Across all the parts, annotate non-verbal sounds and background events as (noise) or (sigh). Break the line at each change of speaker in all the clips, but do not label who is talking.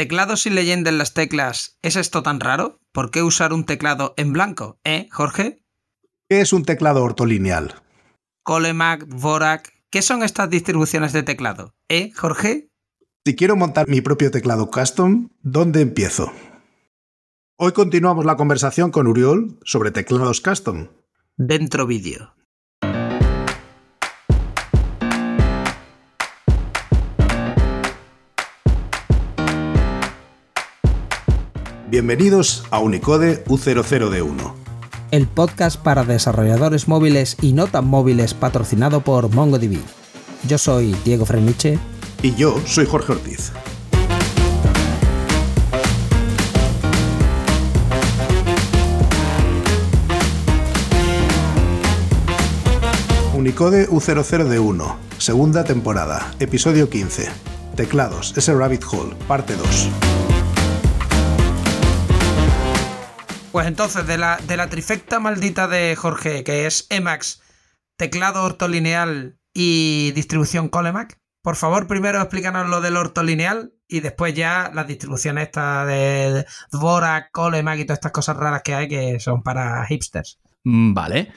¿Teclados y leyenda en las teclas es esto tan raro? ¿Por qué usar un teclado en blanco? ¿Eh, Jorge?
¿Qué es un teclado ortolineal?
Colemac, Vorak. ¿Qué son estas distribuciones de teclado? ¿Eh, Jorge?
Si quiero montar mi propio teclado custom, ¿dónde empiezo? Hoy continuamos la conversación con Uriol sobre teclados custom.
Dentro vídeo.
Bienvenidos a Unicode U00D1.
El podcast para desarrolladores móviles y no tan móviles patrocinado por MongoDB. Yo soy Diego Freniche.
Y yo soy Jorge Ortiz. Unicode U00D1, segunda temporada, episodio 15. Teclados, ese rabbit hole, parte 2.
Pues entonces, de la, de la trifecta maldita de Jorge, que es Emacs, teclado ortolineal y distribución Colemac, por favor, primero explícanos lo del ortolineal y después ya las distribuciones estas de Dvorak, Colemac y todas estas cosas raras que hay que son para hipsters.
Mm, vale.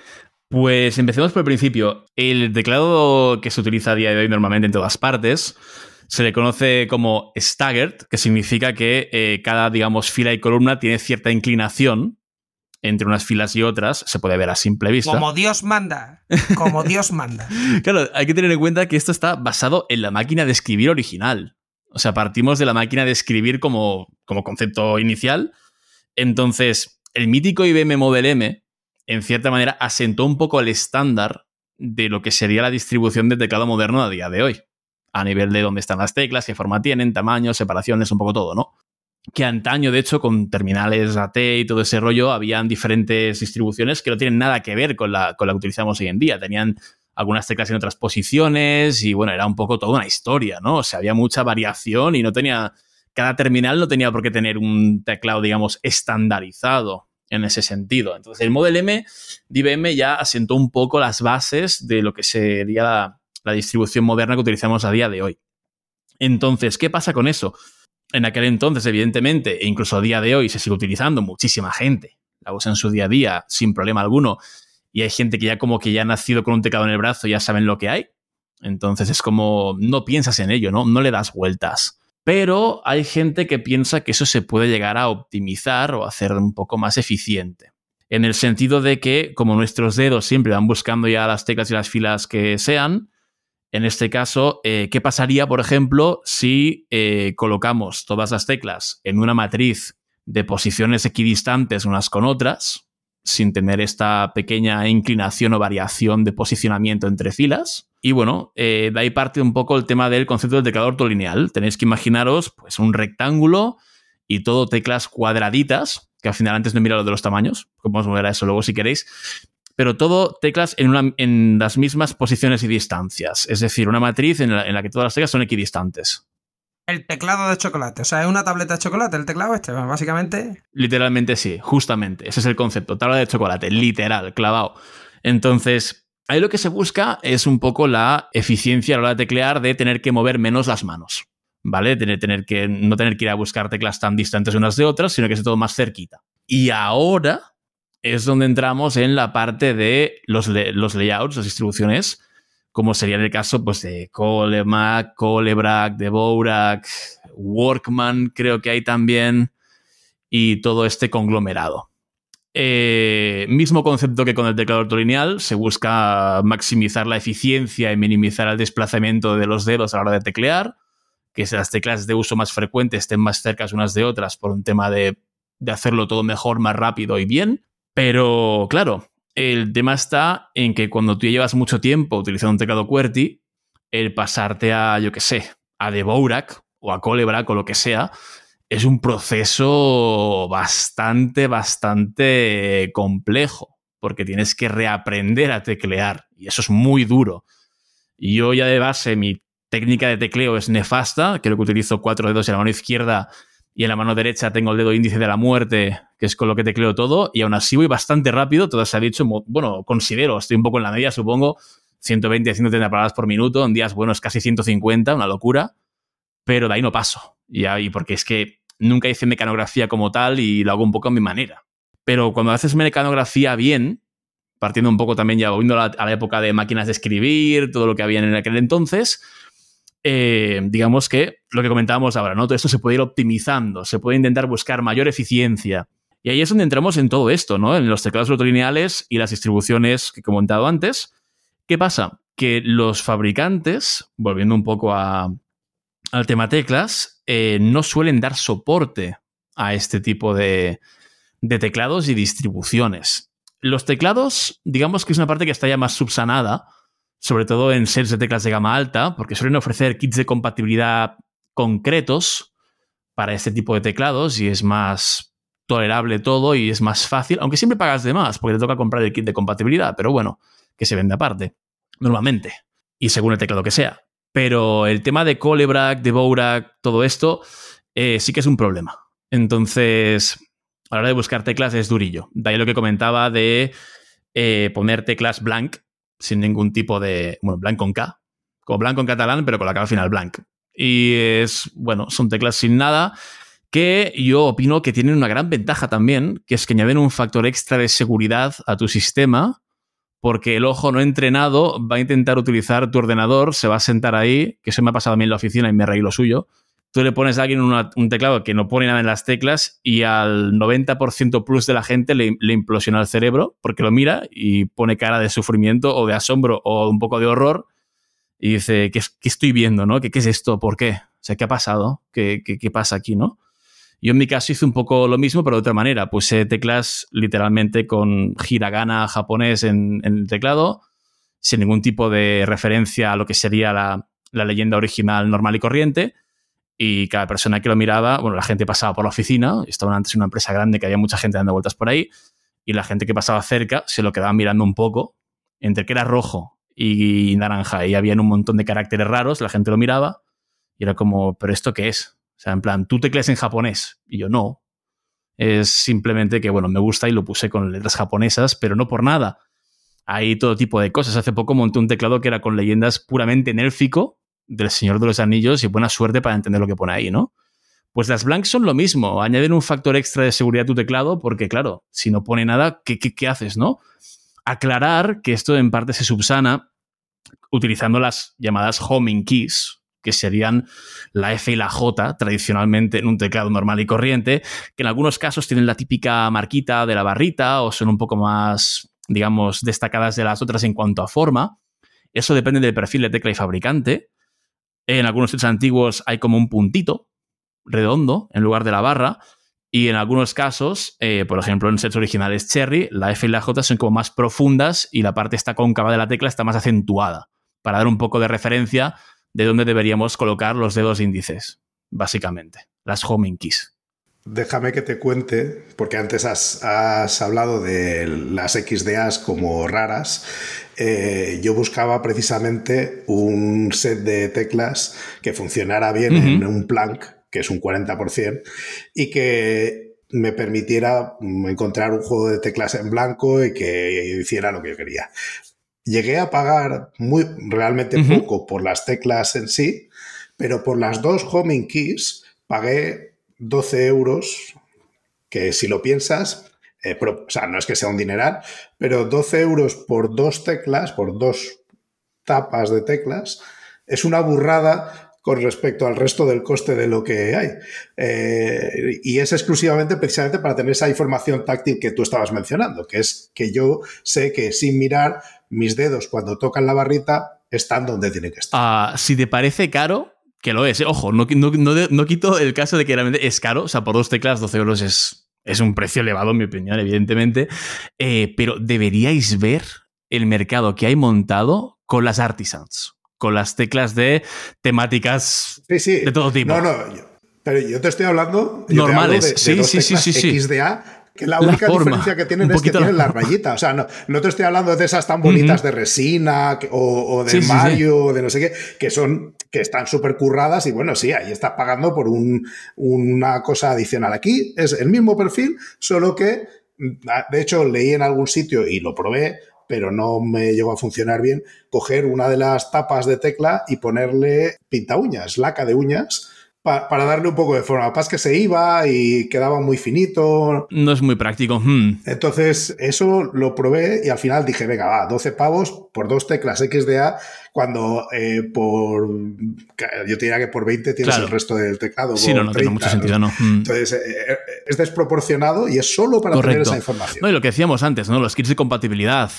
Pues empecemos por el principio. El teclado que se utiliza a día de hoy normalmente en todas partes se le conoce como staggered, que significa que eh, cada, digamos, fila y columna tiene cierta inclinación entre unas filas y otras, se puede ver a simple vista.
Como Dios manda, como Dios manda. (laughs)
claro, hay que tener en cuenta que esto está basado en la máquina de escribir original. O sea, partimos de la máquina de escribir como, como concepto inicial. Entonces, el mítico IBM Model M, en cierta manera, asentó un poco el estándar de lo que sería la distribución del teclado moderno a día de hoy a nivel de dónde están las teclas, qué forma tienen, tamaño, separaciones, un poco todo, ¿no? Que antaño, de hecho, con terminales AT y todo ese rollo, habían diferentes distribuciones que no tienen nada que ver con la, con la que utilizamos hoy en día. Tenían algunas teclas en otras posiciones y bueno, era un poco toda una historia, ¿no? O sea, había mucha variación y no tenía, cada terminal no tenía por qué tener un teclado, digamos, estandarizado en ese sentido. Entonces, el Model M de IBM ya asentó un poco las bases de lo que sería la distribución moderna que utilizamos a día de hoy. Entonces, ¿qué pasa con eso? En aquel entonces, evidentemente, e incluso a día de hoy se sigue utilizando muchísima gente. La usa en su día a día sin problema alguno. Y hay gente que ya como que ya ha nacido con un teclado en el brazo, ya saben lo que hay. Entonces es como, no piensas en ello, ¿no? No le das vueltas. Pero hay gente que piensa que eso se puede llegar a optimizar o hacer un poco más eficiente. En el sentido de que, como nuestros dedos siempre van buscando ya las teclas y las filas que sean, en este caso, eh, ¿qué pasaría, por ejemplo, si eh, colocamos todas las teclas en una matriz de posiciones equidistantes unas con otras, sin tener esta pequeña inclinación o variación de posicionamiento entre filas? Y bueno, eh, de ahí parte un poco el tema del concepto del teclado ortolineal. Tenéis que imaginaros pues, un rectángulo y todo teclas cuadraditas, que al final antes no he mirado lo de los tamaños, podemos mover a eso luego si queréis, pero todo teclas en, en las mismas posiciones y distancias. Es decir, una matriz en la, que todas las teclas son equidistantes.
El teclado de chocolate, o sea, es una tableta de chocolate, el teclado este, básicamente.
Literalmente sí, justamente. Ese es el concepto, tabla de chocolate, literal, clavado. Entonces, ahí lo que se busca es un poco la eficiencia a la hora de teclear de tener que mover menos las manos. ¿Vale? Tener, tener que, no tener que ir a buscar teclas tan distantes unas de otras, sino que sea todo más cerquita. Y ahora es donde entramos en la parte de los, layouts, las distribuciones, como sería el caso pues, de Colemac, Colebrac, Dvorak, Workman, creo que hay también, y todo este conglomerado. Eh, mismo concepto que con el teclado ortolineal, se busca maximizar la eficiencia y minimizar el desplazamiento de los dedos a la hora de teclear, que las teclas de uso más frecuente estén más cerca unas de otras por un tema de, de hacerlo todo mejor, más rápido y bien. Pero, claro, el tema está en que cuando tú llevas mucho tiempo utilizando un teclado QWERTY, el pasarte a, yo qué sé, a Dvorak o a Colebrac o lo que sea, es un proceso bastante, bastante complejo, porque tienes que reaprender a teclear y eso es muy duro. Yo ya de base, mi técnica de tecleo es nefasta, creo que utilizo cuatro dedos en la mano izquierda y en la mano derecha tengo el dedo índice de la muerte, que es con lo que tecleo todo, y aún así voy bastante rápido, todo se ha dicho, bueno, considero, estoy un poco en la media, supongo, 120, 130 palabras por minuto, en días buenos casi 150, una locura, pero de ahí no paso. Y, porque es que nunca hice mecanografía como tal y lo hago un poco a mi manera. Pero cuando haces mecanografía bien, partiendo un poco también ya volviendo a la, época de máquinas de escribir, todo lo que había en aquel entonces, eh, digamos que lo que comentábamos ahora, ¿no? Todo esto se puede ir optimizando, se puede intentar buscar mayor eficiencia. Y ahí es donde entramos en todo esto, ¿no? En los teclados autolineales y las distribuciones que he comentado antes. ¿Qué pasa? Que los fabricantes, volviendo un poco a, al tema teclas, eh, no suelen dar soporte a este tipo de teclados y distribuciones. Los teclados, digamos que es una parte que está ya más subsanada, sobre todo en sets de teclas de gama alta, porque suelen ofrecer kits de compatibilidad concretos para este tipo de teclados y es más tolerable todo y es más fácil, aunque siempre pagas de más porque te toca comprar el kit de compatibilidad, pero bueno, que se vende aparte, normalmente, y según el teclado que sea. Pero el tema de Colebrac, de Bowrac, todo esto, eh, sí que es un problema. Entonces, a la hora de buscar teclas es durillo. De ahí lo que comentaba de eh, poner teclas blank sin ningún tipo de. Bueno, blank con K. Como blanco en catalán, pero con la K al final blank. Y es, bueno, son teclas sin nada que yo opino que tienen una gran ventaja también, que es que añaden un factor extra de seguridad a tu sistema, porque el ojo no entrenado va a intentar utilizar tu ordenador, se va a sentar ahí, que eso me ha pasado a mí en la oficina y me reí lo suyo, tú le pones a alguien un teclado que no pone nada en las teclas y al 90% plus de la gente le, implosiona el cerebro porque lo mira y pone cara de sufrimiento o de asombro o un poco de horror y dice, ¿qué, estoy viendo? ¿no? ¿Qué, es esto? ¿Por qué? O sea, ¿qué ha pasado? ¿Qué, qué, pasa aquí? ¿no? Yo en mi caso hice un poco lo mismo, pero de otra manera. Puse teclas literalmente con hiragana japonés en, el teclado, sin ningún tipo de referencia a lo que sería la, la leyenda original normal y corriente y cada persona que lo miraba, bueno, la gente pasaba por la oficina, estaba antes en una empresa grande que había mucha gente dando vueltas por ahí, y la gente que pasaba cerca se lo quedaba mirando un poco, entre que era rojo y naranja, y había un montón de caracteres raros, la gente lo miraba, y era como, ¿pero esto qué es? O sea, en plan, tú tecleas en japonés, y yo no. Es simplemente que, bueno, me gusta y lo puse con letras japonesas, pero no por nada. Hay todo tipo de cosas. Hace poco monté un teclado que era con leyendas puramente en élfico, del Señor de los Anillos y buena suerte para entender lo que pone ahí, ¿no? Pues las blanks son lo mismo, añaden un factor extra de seguridad a tu teclado porque, claro, si no pone nada, ¿qué, qué, haces, no? Aclarar que esto en parte se subsana utilizando las llamadas homing keys, que serían la F y la J tradicionalmente en un teclado normal y corriente, que en algunos casos tienen la típica marquita de la barrita o son un poco más, digamos, destacadas de las otras en cuanto a forma. Eso depende del perfil de tecla y fabricante. En algunos sets antiguos hay como un puntito redondo en lugar de la barra. Y en algunos casos, eh, por ejemplo, en sets originales Cherry, la F y la J son como más profundas y la parte esta cóncava de la tecla está más acentuada, para dar un poco de referencia de dónde deberíamos colocar los dedos índices, básicamente, las homing keys.
Déjame que te cuente, porque antes has, has hablado de las XDAs como raras. Eh, yo buscaba precisamente un set de teclas que funcionara bien en un Planck, que es un 40%, y que me permitiera encontrar un juego de teclas en blanco y que hiciera lo que yo quería. Llegué a pagar muy, realmente poco por las teclas en sí, pero por las dos homing keys pagué 12 euros, que si lo piensas, eh, no es que sea un dineral, pero 12 euros por dos teclas, por dos tapas de teclas, es una burrada con respecto al resto del coste de lo que hay. Eh, y es exclusivamente precisamente para tener esa información táctil que tú estabas mencionando, que es que yo sé que sin mirar mis dedos cuando tocan la barrita están donde tienen que estar.
Ah, si te parece caro, que lo es, ¿eh? ojo, no, no, quito el caso de que realmente es caro, o sea, por dos teclas 12 euros es es un precio elevado, en mi opinión, evidentemente. Eh, pero deberíais ver el mercado que hay montado con las artisans, con las teclas de temáticas de todo tipo.
No, no, pero yo te estoy hablando.
Normales, sí, sí, sí, sí, sí.
XDA que la única diferencia que tienen es que tienen la rayita. O sea, no, no, te estoy hablando de esas tan bonitas de resina o, de Mario o de no sé qué, que son, que están súper curradas y bueno, sí, ahí estás pagando por un, una cosa adicional. Aquí es el mismo perfil, solo que, de hecho, leí en algún sitio y lo probé, pero no me llegó a funcionar bien, coger una de las tapas de tecla y ponerle pinta uñas, laca de uñas, para darle un poco de forma. Pasa que se iba y quedaba muy finito.
No es muy práctico. Hmm.
Entonces, eso lo probé y al final dije, venga, va, 12 pavos por dos teclas XDA, cuando eh, por. Yo te diría que por 20 tienes el resto del teclado.
Sí, no, no tiene mucho sentido, ¿no? Hmm.
Entonces, eh, eh, es desproporcionado y es solo para tener esa información.
No, y lo que decíamos antes, ¿no? Los kits de compatibilidad.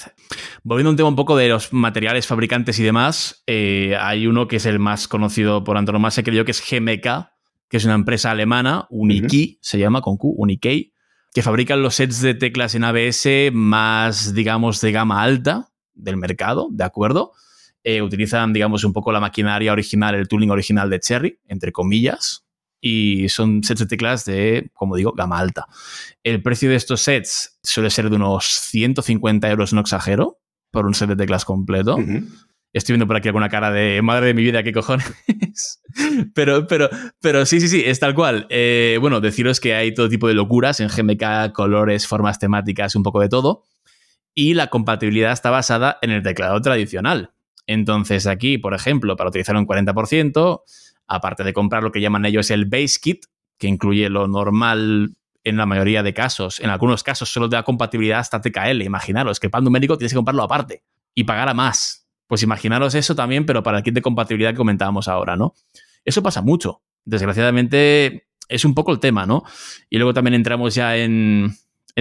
Volviendo a un tema un poco de los materiales fabricantes y demás, hay uno que es el más conocido por antonomasia, creo yo, que es GMK que es una empresa alemana, Unikey, se llama con Q, Unikey, que fabrican los sets de teclas en ABS más, digamos, de gama alta del mercado, ¿de acuerdo? Eh, utilizan, digamos, un poco la maquinaria original, el tooling original de Cherry, entre comillas, y son sets de teclas de, como digo, gama alta. El precio de estos sets suele ser de unos 150 euros, no exagero, por un set de teclas completo. Estoy viendo por aquí alguna cara de madre de mi vida, qué cojones. (laughs) pero, pero, pero sí, sí, sí, es tal cual. Eh, bueno, deciros que hay todo tipo de locuras en GMK, colores, formas temáticas, un poco de todo. Y la compatibilidad está basada en el teclado tradicional. Entonces, aquí, por ejemplo, para utilizar un 40%, aparte de comprar lo que llaman ellos el Base Kit, que incluye lo normal en la mayoría de casos, en algunos casos solo da compatibilidad hasta TKL. Imaginaros que el numérico tienes que comprarlo aparte y pagar a más. Pues imaginaros eso también, pero para el kit de compatibilidad que comentábamos ahora, ¿no? Eso pasa mucho. Desgraciadamente es un poco el tema, ¿no? Y luego también entramos ya en,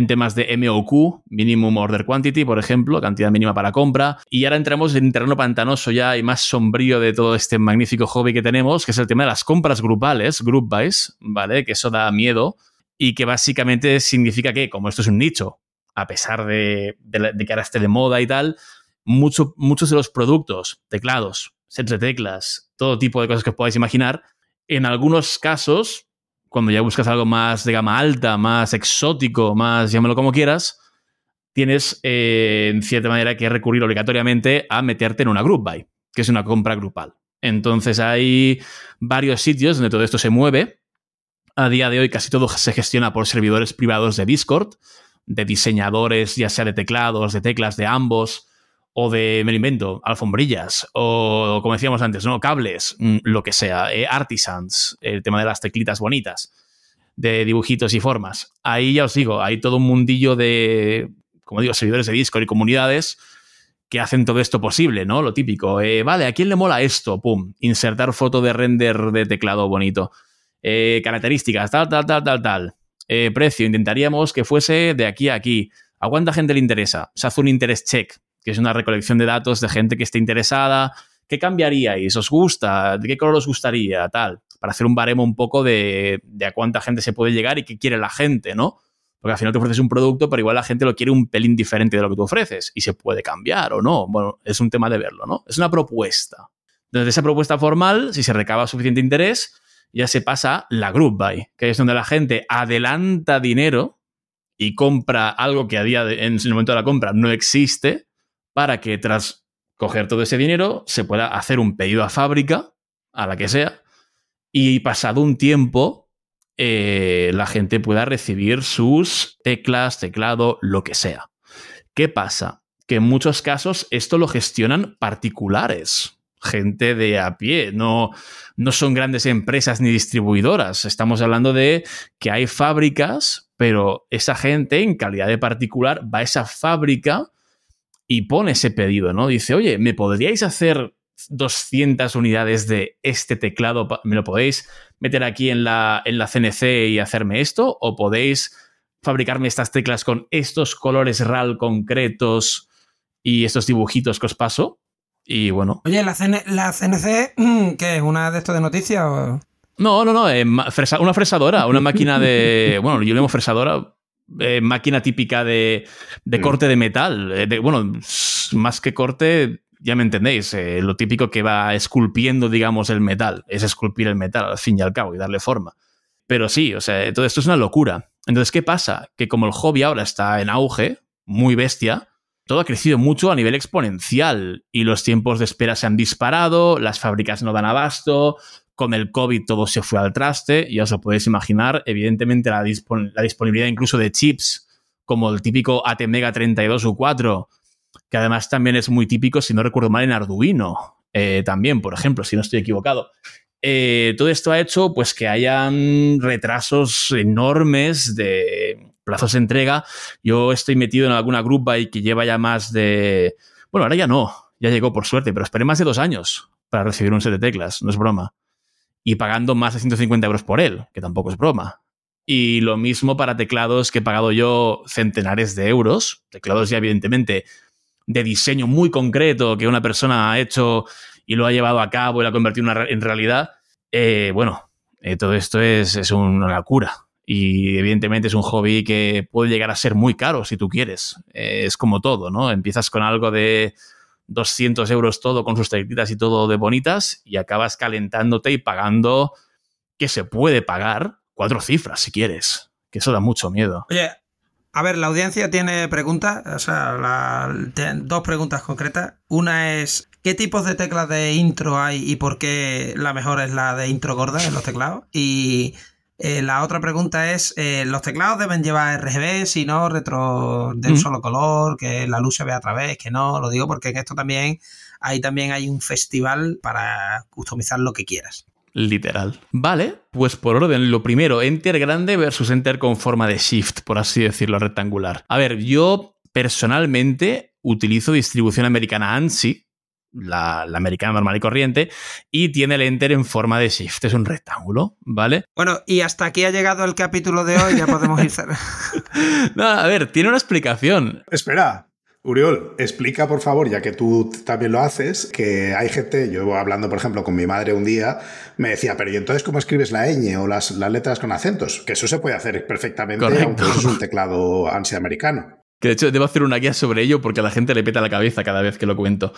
temas de MOQ, Minimum Order Quantity, por ejemplo, cantidad mínima para compra. Y ahora entramos en terreno pantanoso ya y más sombrío de todo este magnífico hobby que tenemos, que es el tema de las compras grupales, group buys, ¿vale? Que eso da miedo y que básicamente significa que, como esto es un nicho, a pesar de, de que ahora esté de moda y tal, muchos de los productos, teclados, sets de teclas, todo tipo de cosas que os podáis imaginar, en algunos casos, cuando ya buscas algo más de gama alta, más exótico, más llámalo como quieras, tienes eh, en cierta manera que recurrir obligatoriamente a meterte en una group buy, que es una compra grupal. Entonces hay varios sitios donde todo esto se mueve. A día de hoy casi todo se gestiona por servidores privados de Discord, de diseñadores, ya sea de teclados, de teclas, de ambos, o de, me lo invento, alfombrillas, o como decíamos antes, ¿no? Cables, mm, lo que sea, eh, artisans, el tema de las teclitas bonitas, de dibujitos y formas. Ahí ya os digo, hay todo un mundillo de, como digo, servidores de Discord y comunidades que hacen todo esto posible, ¿no? Lo típico. Eh, vale, ¿a quién le mola esto? Pum, insertar foto de render de teclado bonito. Eh, características, tal, tal, tal, tal, tal. precio, intentaríamos que fuese de aquí a aquí. ¿A cuánta gente le interesa? Se hace un interest check que es una recolección de datos de gente que esté interesada. ¿Qué cambiaríais? ¿Os gusta? ¿De qué color os gustaría? Tal. Para hacer un baremo un poco de, a cuánta gente se puede llegar y qué quiere la gente, ¿no? Porque al final te ofreces un producto, pero igual la gente lo quiere un pelín diferente de lo que tú ofreces y se puede cambiar o no. Bueno, es un tema de verlo, ¿no? Es una propuesta. Desde esa propuesta formal, si se recaba suficiente interés, ya se pasa la group buy, que es donde la gente adelanta dinero y compra algo que a día de, en el momento de la compra no existe para que tras coger todo ese dinero se pueda hacer un pedido a fábrica, a la que sea, y pasado un tiempo eh, la gente pueda recibir sus teclas, teclado, lo que sea. ¿Qué pasa? Que en muchos casos esto lo gestionan particulares, gente de a pie, no, no son grandes empresas ni distribuidoras. Estamos hablando de que hay fábricas, pero esa gente en calidad de particular va a esa fábrica y pone ese pedido, ¿no? Dice, oye, ¿me podríais hacer 200 unidades de este teclado? ¿Me lo podéis meter aquí en la, en la CNC y hacerme esto? ¿O podéis fabricarme estas teclas con estos colores RAL concretos y estos dibujitos que os paso? Y bueno.
Oye, ¿la, la CNC, qué es? ¿Una de estos de noticias o...?
No, no, no, eh, una fresadora, una máquina de... (laughs) Bueno, yo le llamo fresadora eh, máquina típica de, mm. corte de metal. Eh, bueno, más que corte, ya me entendéis, eh, lo típico que va esculpiendo, digamos, el metal. Es esculpir el metal, al fin y al cabo, y darle forma. Pero sí, o sea, todo esto es una locura. Entonces, ¿qué pasa? Que como el hobby ahora está en auge, muy bestia, todo ha crecido mucho a nivel exponencial y los tiempos de espera se han disparado, las fábricas no dan abasto, con el COVID todo se fue al traste, ya os lo podéis imaginar. Evidentemente, la, disponibilidad incluso de chips, como el típico ATmega 32 u 4, que además también es muy típico, si no recuerdo mal, en Arduino. Eh, también, por ejemplo, si no estoy equivocado. eh, todo esto ha hecho pues que hayan retrasos enormes de plazos de entrega. Yo estoy metido en alguna grupa y que lleva ya más de... Bueno, ahora ya no, ya llegó por suerte, pero esperé más de dos años para recibir un set de teclas, no es broma. Y pagando más de 150 euros por él, que tampoco es broma. Y lo mismo para teclados que he pagado yo centenares de euros, teclados ya evidentemente de diseño muy concreto que una persona ha hecho y lo ha llevado a cabo y lo ha convertido en realidad, eh, bueno, eh, todo esto es, una locura. Y evidentemente es un hobby que puede llegar a ser muy caro si tú quieres. Eh, es como todo, ¿no? Empiezas con algo de 200 euros todo con sus teclitas y todo de bonitas y acabas calentándote y pagando que se puede pagar cuatro cifras si quieres. Que eso da mucho miedo.
Oye, a ver, la audiencia tiene preguntas, o sea, dos preguntas concretas. Una es, ¿qué tipos de teclas de intro hay y por qué la mejor es la de intro gorda en los teclados? Y eh, la otra pregunta es, eh, ¿los teclados deben llevar RGB, si no, retro de un solo color, que la luz se vea a través, que no? Lo digo porque en esto también, ahí también hay un festival para customizar lo que quieras.
Literal. Vale, pues por orden, lo primero, enter grande versus enter con forma de shift, por así decirlo, rectangular. A ver, yo personalmente utilizo distribución americana ANSI, la, americana normal y corriente, y tiene el enter en forma de shift, es un rectángulo, ¿vale?
Bueno, y hasta aquí ha llegado el capítulo de hoy, ya podemos ir. (laughs)
no, a ver, tiene una explicación.
Espera, Uriol, explica por favor, ya que tú también lo haces, que hay gente, yo hablando por ejemplo con mi madre un día, me decía, pero ¿y entonces cómo escribes la ñ o las, letras con acentos? Que eso se puede hacer perfectamente, aunque eso es un teclado ansia americano.
Que de hecho debo hacer una guía sobre ello porque a la gente le peta la cabeza cada vez que lo cuento.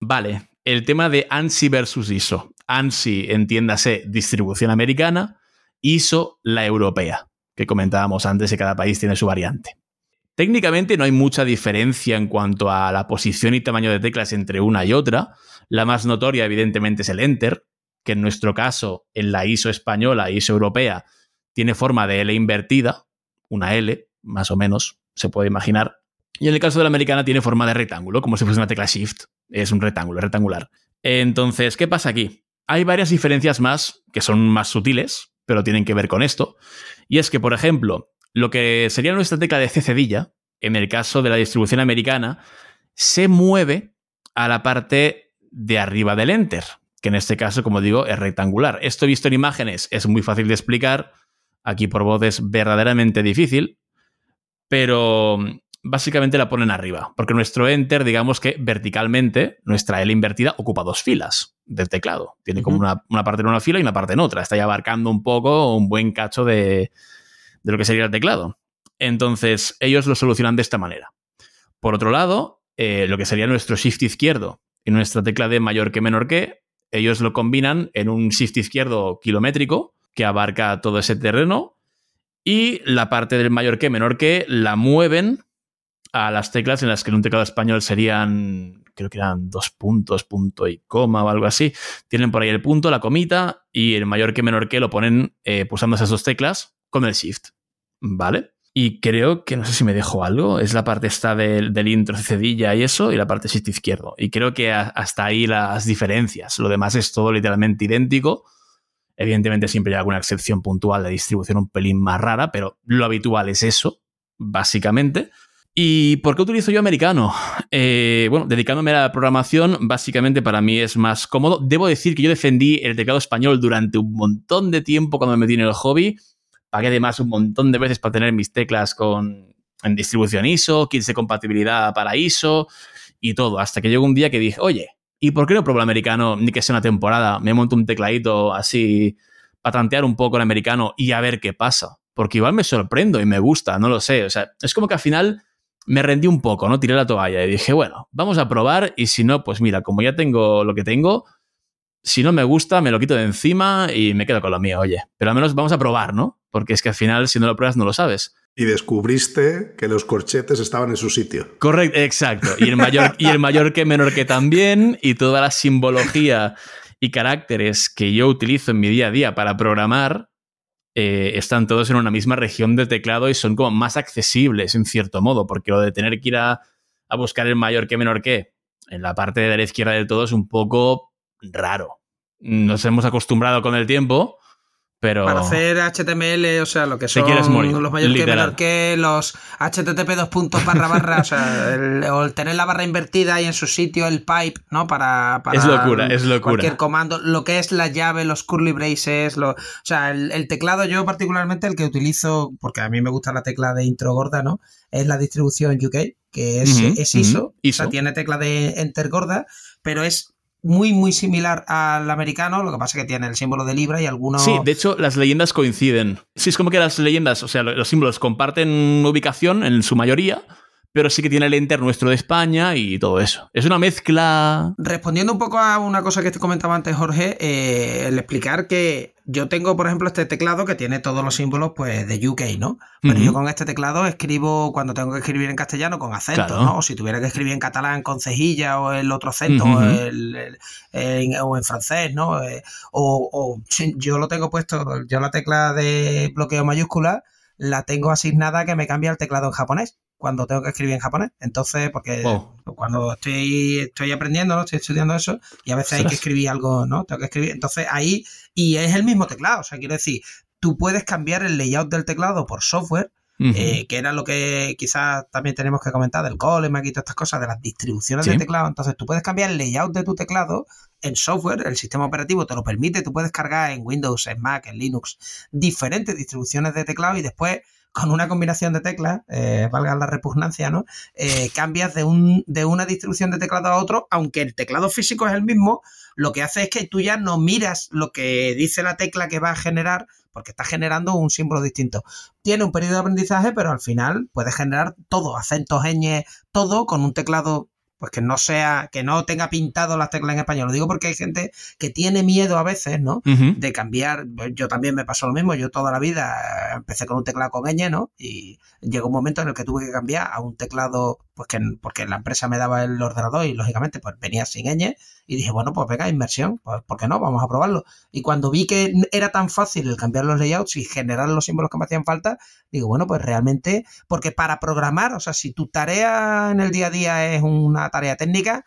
Vale, el tema de ANSI versus ISO. ANSI, entiéndase, distribución americana, ISO, la europea, que comentábamos antes, que cada país tiene su variante. Técnicamente no hay mucha diferencia en cuanto a la posición y tamaño de teclas entre una y otra. La más notoria, evidentemente, es el Enter, que en nuestro caso, en la ISO española, ISO europea, tiene forma de L invertida, una L, más o menos, se puede imaginar. Y en el caso de la americana tiene forma de rectángulo, como si fuese una tecla Shift. Es un rectángulo, rectangular. Entonces, ¿qué pasa aquí? Hay varias diferencias más que son más sutiles, pero tienen que ver con esto. Y es que, por ejemplo, lo que sería nuestra tecla de C cedilla, en el caso de la distribución americana, se mueve a la parte de arriba del enter, que en este caso, como digo, es rectangular. Esto visto en imágenes es muy fácil de explicar, aquí por voz es verdaderamente difícil, pero básicamente la ponen arriba, porque nuestro enter, digamos que verticalmente, nuestra L invertida ocupa dos filas del teclado. Tiene como una, una, parte en una fila y una parte en otra. Está ya abarcando un poco un buen cacho de, de lo que sería el teclado. Entonces, ellos lo solucionan de esta manera. Por otro lado, eh, lo que sería nuestro shift izquierdo y nuestra tecla de mayor que menor que, ellos lo combinan en un shift izquierdo kilométrico que abarca todo ese terreno y la parte del mayor que menor que la mueven a las teclas en las que en un teclado español serían, creo que eran dos puntos, punto y coma o algo así. Tienen por ahí el punto, la comita y el mayor que menor que lo ponen eh, pulsando esas dos teclas con el Shift. ¿Vale? Y creo que no sé si me dejo algo. Es la parte esta del, intro cedilla y eso, y la parte Shift izquierdo. Y creo que hasta ahí las diferencias. Lo demás es todo literalmente idéntico. Evidentemente siempre hay alguna excepción puntual de distribución un pelín más rara, pero lo habitual es eso, básicamente. ¿Y por qué utilizo yo americano? Eh, bueno, dedicándome a la programación, básicamente para mí es más cómodo. Debo decir que yo defendí el teclado español durante un montón de tiempo cuando me metí en el hobby Pagué además un montón de veces para tener mis teclas con, en distribución ISO, kits de compatibilidad para ISO y todo. Hasta que llegó un día que dije, oye, ¿y por qué no pruebo el americano ni que sea una temporada? Me monto un tecladito así para tantear un poco el americano y a ver qué pasa. Porque igual me sorprendo y me gusta, no lo sé. O sea, es como que al final me rendí un poco, ¿no? Tiré la toalla y dije, bueno, vamos a probar y si no, pues mira, como ya tengo lo que tengo, si no me gusta, me lo quito de encima y me quedo con lo mío, oye. Pero al menos vamos a probar, ¿no? Porque es que al final, si no lo pruebas, no lo sabes.
Y descubriste que los corchetes estaban en su sitio.
Correcto, exacto. Y el mayor, y el mayor que menor que también, y toda la simbología y caracteres que yo utilizo en mi día a día para programar, eh, están todos en una misma región de teclado y son como más accesibles en cierto modo, porque lo de tener que ir a, a buscar el mayor que menor que en la parte de la izquierda del todo es un poco raro. nos hemos acostumbrado con el tiempo, pero...
Para hacer HTML, o sea, lo que son los mayores que menor que los HTTP dos puntos barra barra, o sea, el, o el tener la barra invertida y en su sitio el pipe, ¿no? Para, para
es locura, es locura.
Cualquier comando, lo que es la llave, los curly braces, lo, o sea, el, el, teclado yo particularmente el que utilizo, porque a mí me gusta la tecla de intro gorda, ¿no? Es la distribución UK, que es, uh -huh, es ISO, uh -huh. ISO, o sea, tiene tecla de enter gorda, pero es muy, muy similar al americano, lo que pasa es que tiene el símbolo de Libra y algunos...
Sí, de hecho, las leyendas coinciden. Sí, es como que las leyendas, o sea, los símbolos comparten ubicación en su mayoría, pero sí que tiene el enter nuestro de España y todo eso. Es una mezcla...
Respondiendo un poco a una cosa que te comentaba antes, Jorge, eh, el explicar que yo tengo, por ejemplo, este teclado que tiene todos los símbolos pues, de UK, ¿no? Pero uh -huh. yo con este teclado escribo cuando tengo que escribir en castellano con acento, claro. ¿no? O si tuviera que escribir en catalán con cejilla o el otro acento, uh -huh. o, el, el, en, o, en, francés, ¿no? Eh, o, o yo lo tengo puesto, yo la tecla de bloqueo mayúscula la tengo asignada que me cambia el teclado en japonés cuando tengo que escribir en japonés. Entonces, porque oh. cuando estoy, estoy aprendiendo, ¿no? estoy estudiando eso, y a veces hay que escribir algo, ¿no? Tengo que escribir. Entonces ahí, y es el mismo teclado. O sea, quiero decir, tú puedes cambiar el layout del teclado por software. Uh -huh. eh, que era lo que quizás también tenemos que comentar del Coleman y todas estas cosas, de las distribuciones sí. de teclado. Entonces, tú puedes cambiar el layout de tu teclado en software, el sistema operativo te lo permite, tú puedes cargar en Windows, en Mac, en Linux, diferentes distribuciones de teclado y después con una combinación de teclas, eh, valga la repugnancia, ¿no? Eh, cambias de, un, de una distribución de teclado a otro, aunque el teclado físico es el mismo, lo que hace es que tú ya no miras lo que dice la tecla que va a generar, porque está generando un símbolo distinto. Tiene un periodo de aprendizaje, pero al final puedes generar todo, acentos, ñ, todo con un teclado pues que no sea, que no tenga pintado las teclas en español. Lo digo porque hay gente que tiene miedo a veces, ¿no? Uh -huh. De cambiar. Yo también me pasó lo mismo. Yo toda la vida empecé con un teclado con ñ, ¿no? Y llegó un momento en el que tuve que cambiar a un teclado, pues que porque la empresa me daba el ordenador y lógicamente pues venía sin ñ. Y dije, bueno, pues venga, inmersión, pues ¿por qué no? Vamos a probarlo. Y cuando vi que era tan fácil el cambiar los layouts y generar los símbolos que me hacían falta, digo, bueno, pues realmente, porque para programar, o sea, si tu tarea en el día a día es una tarea técnica,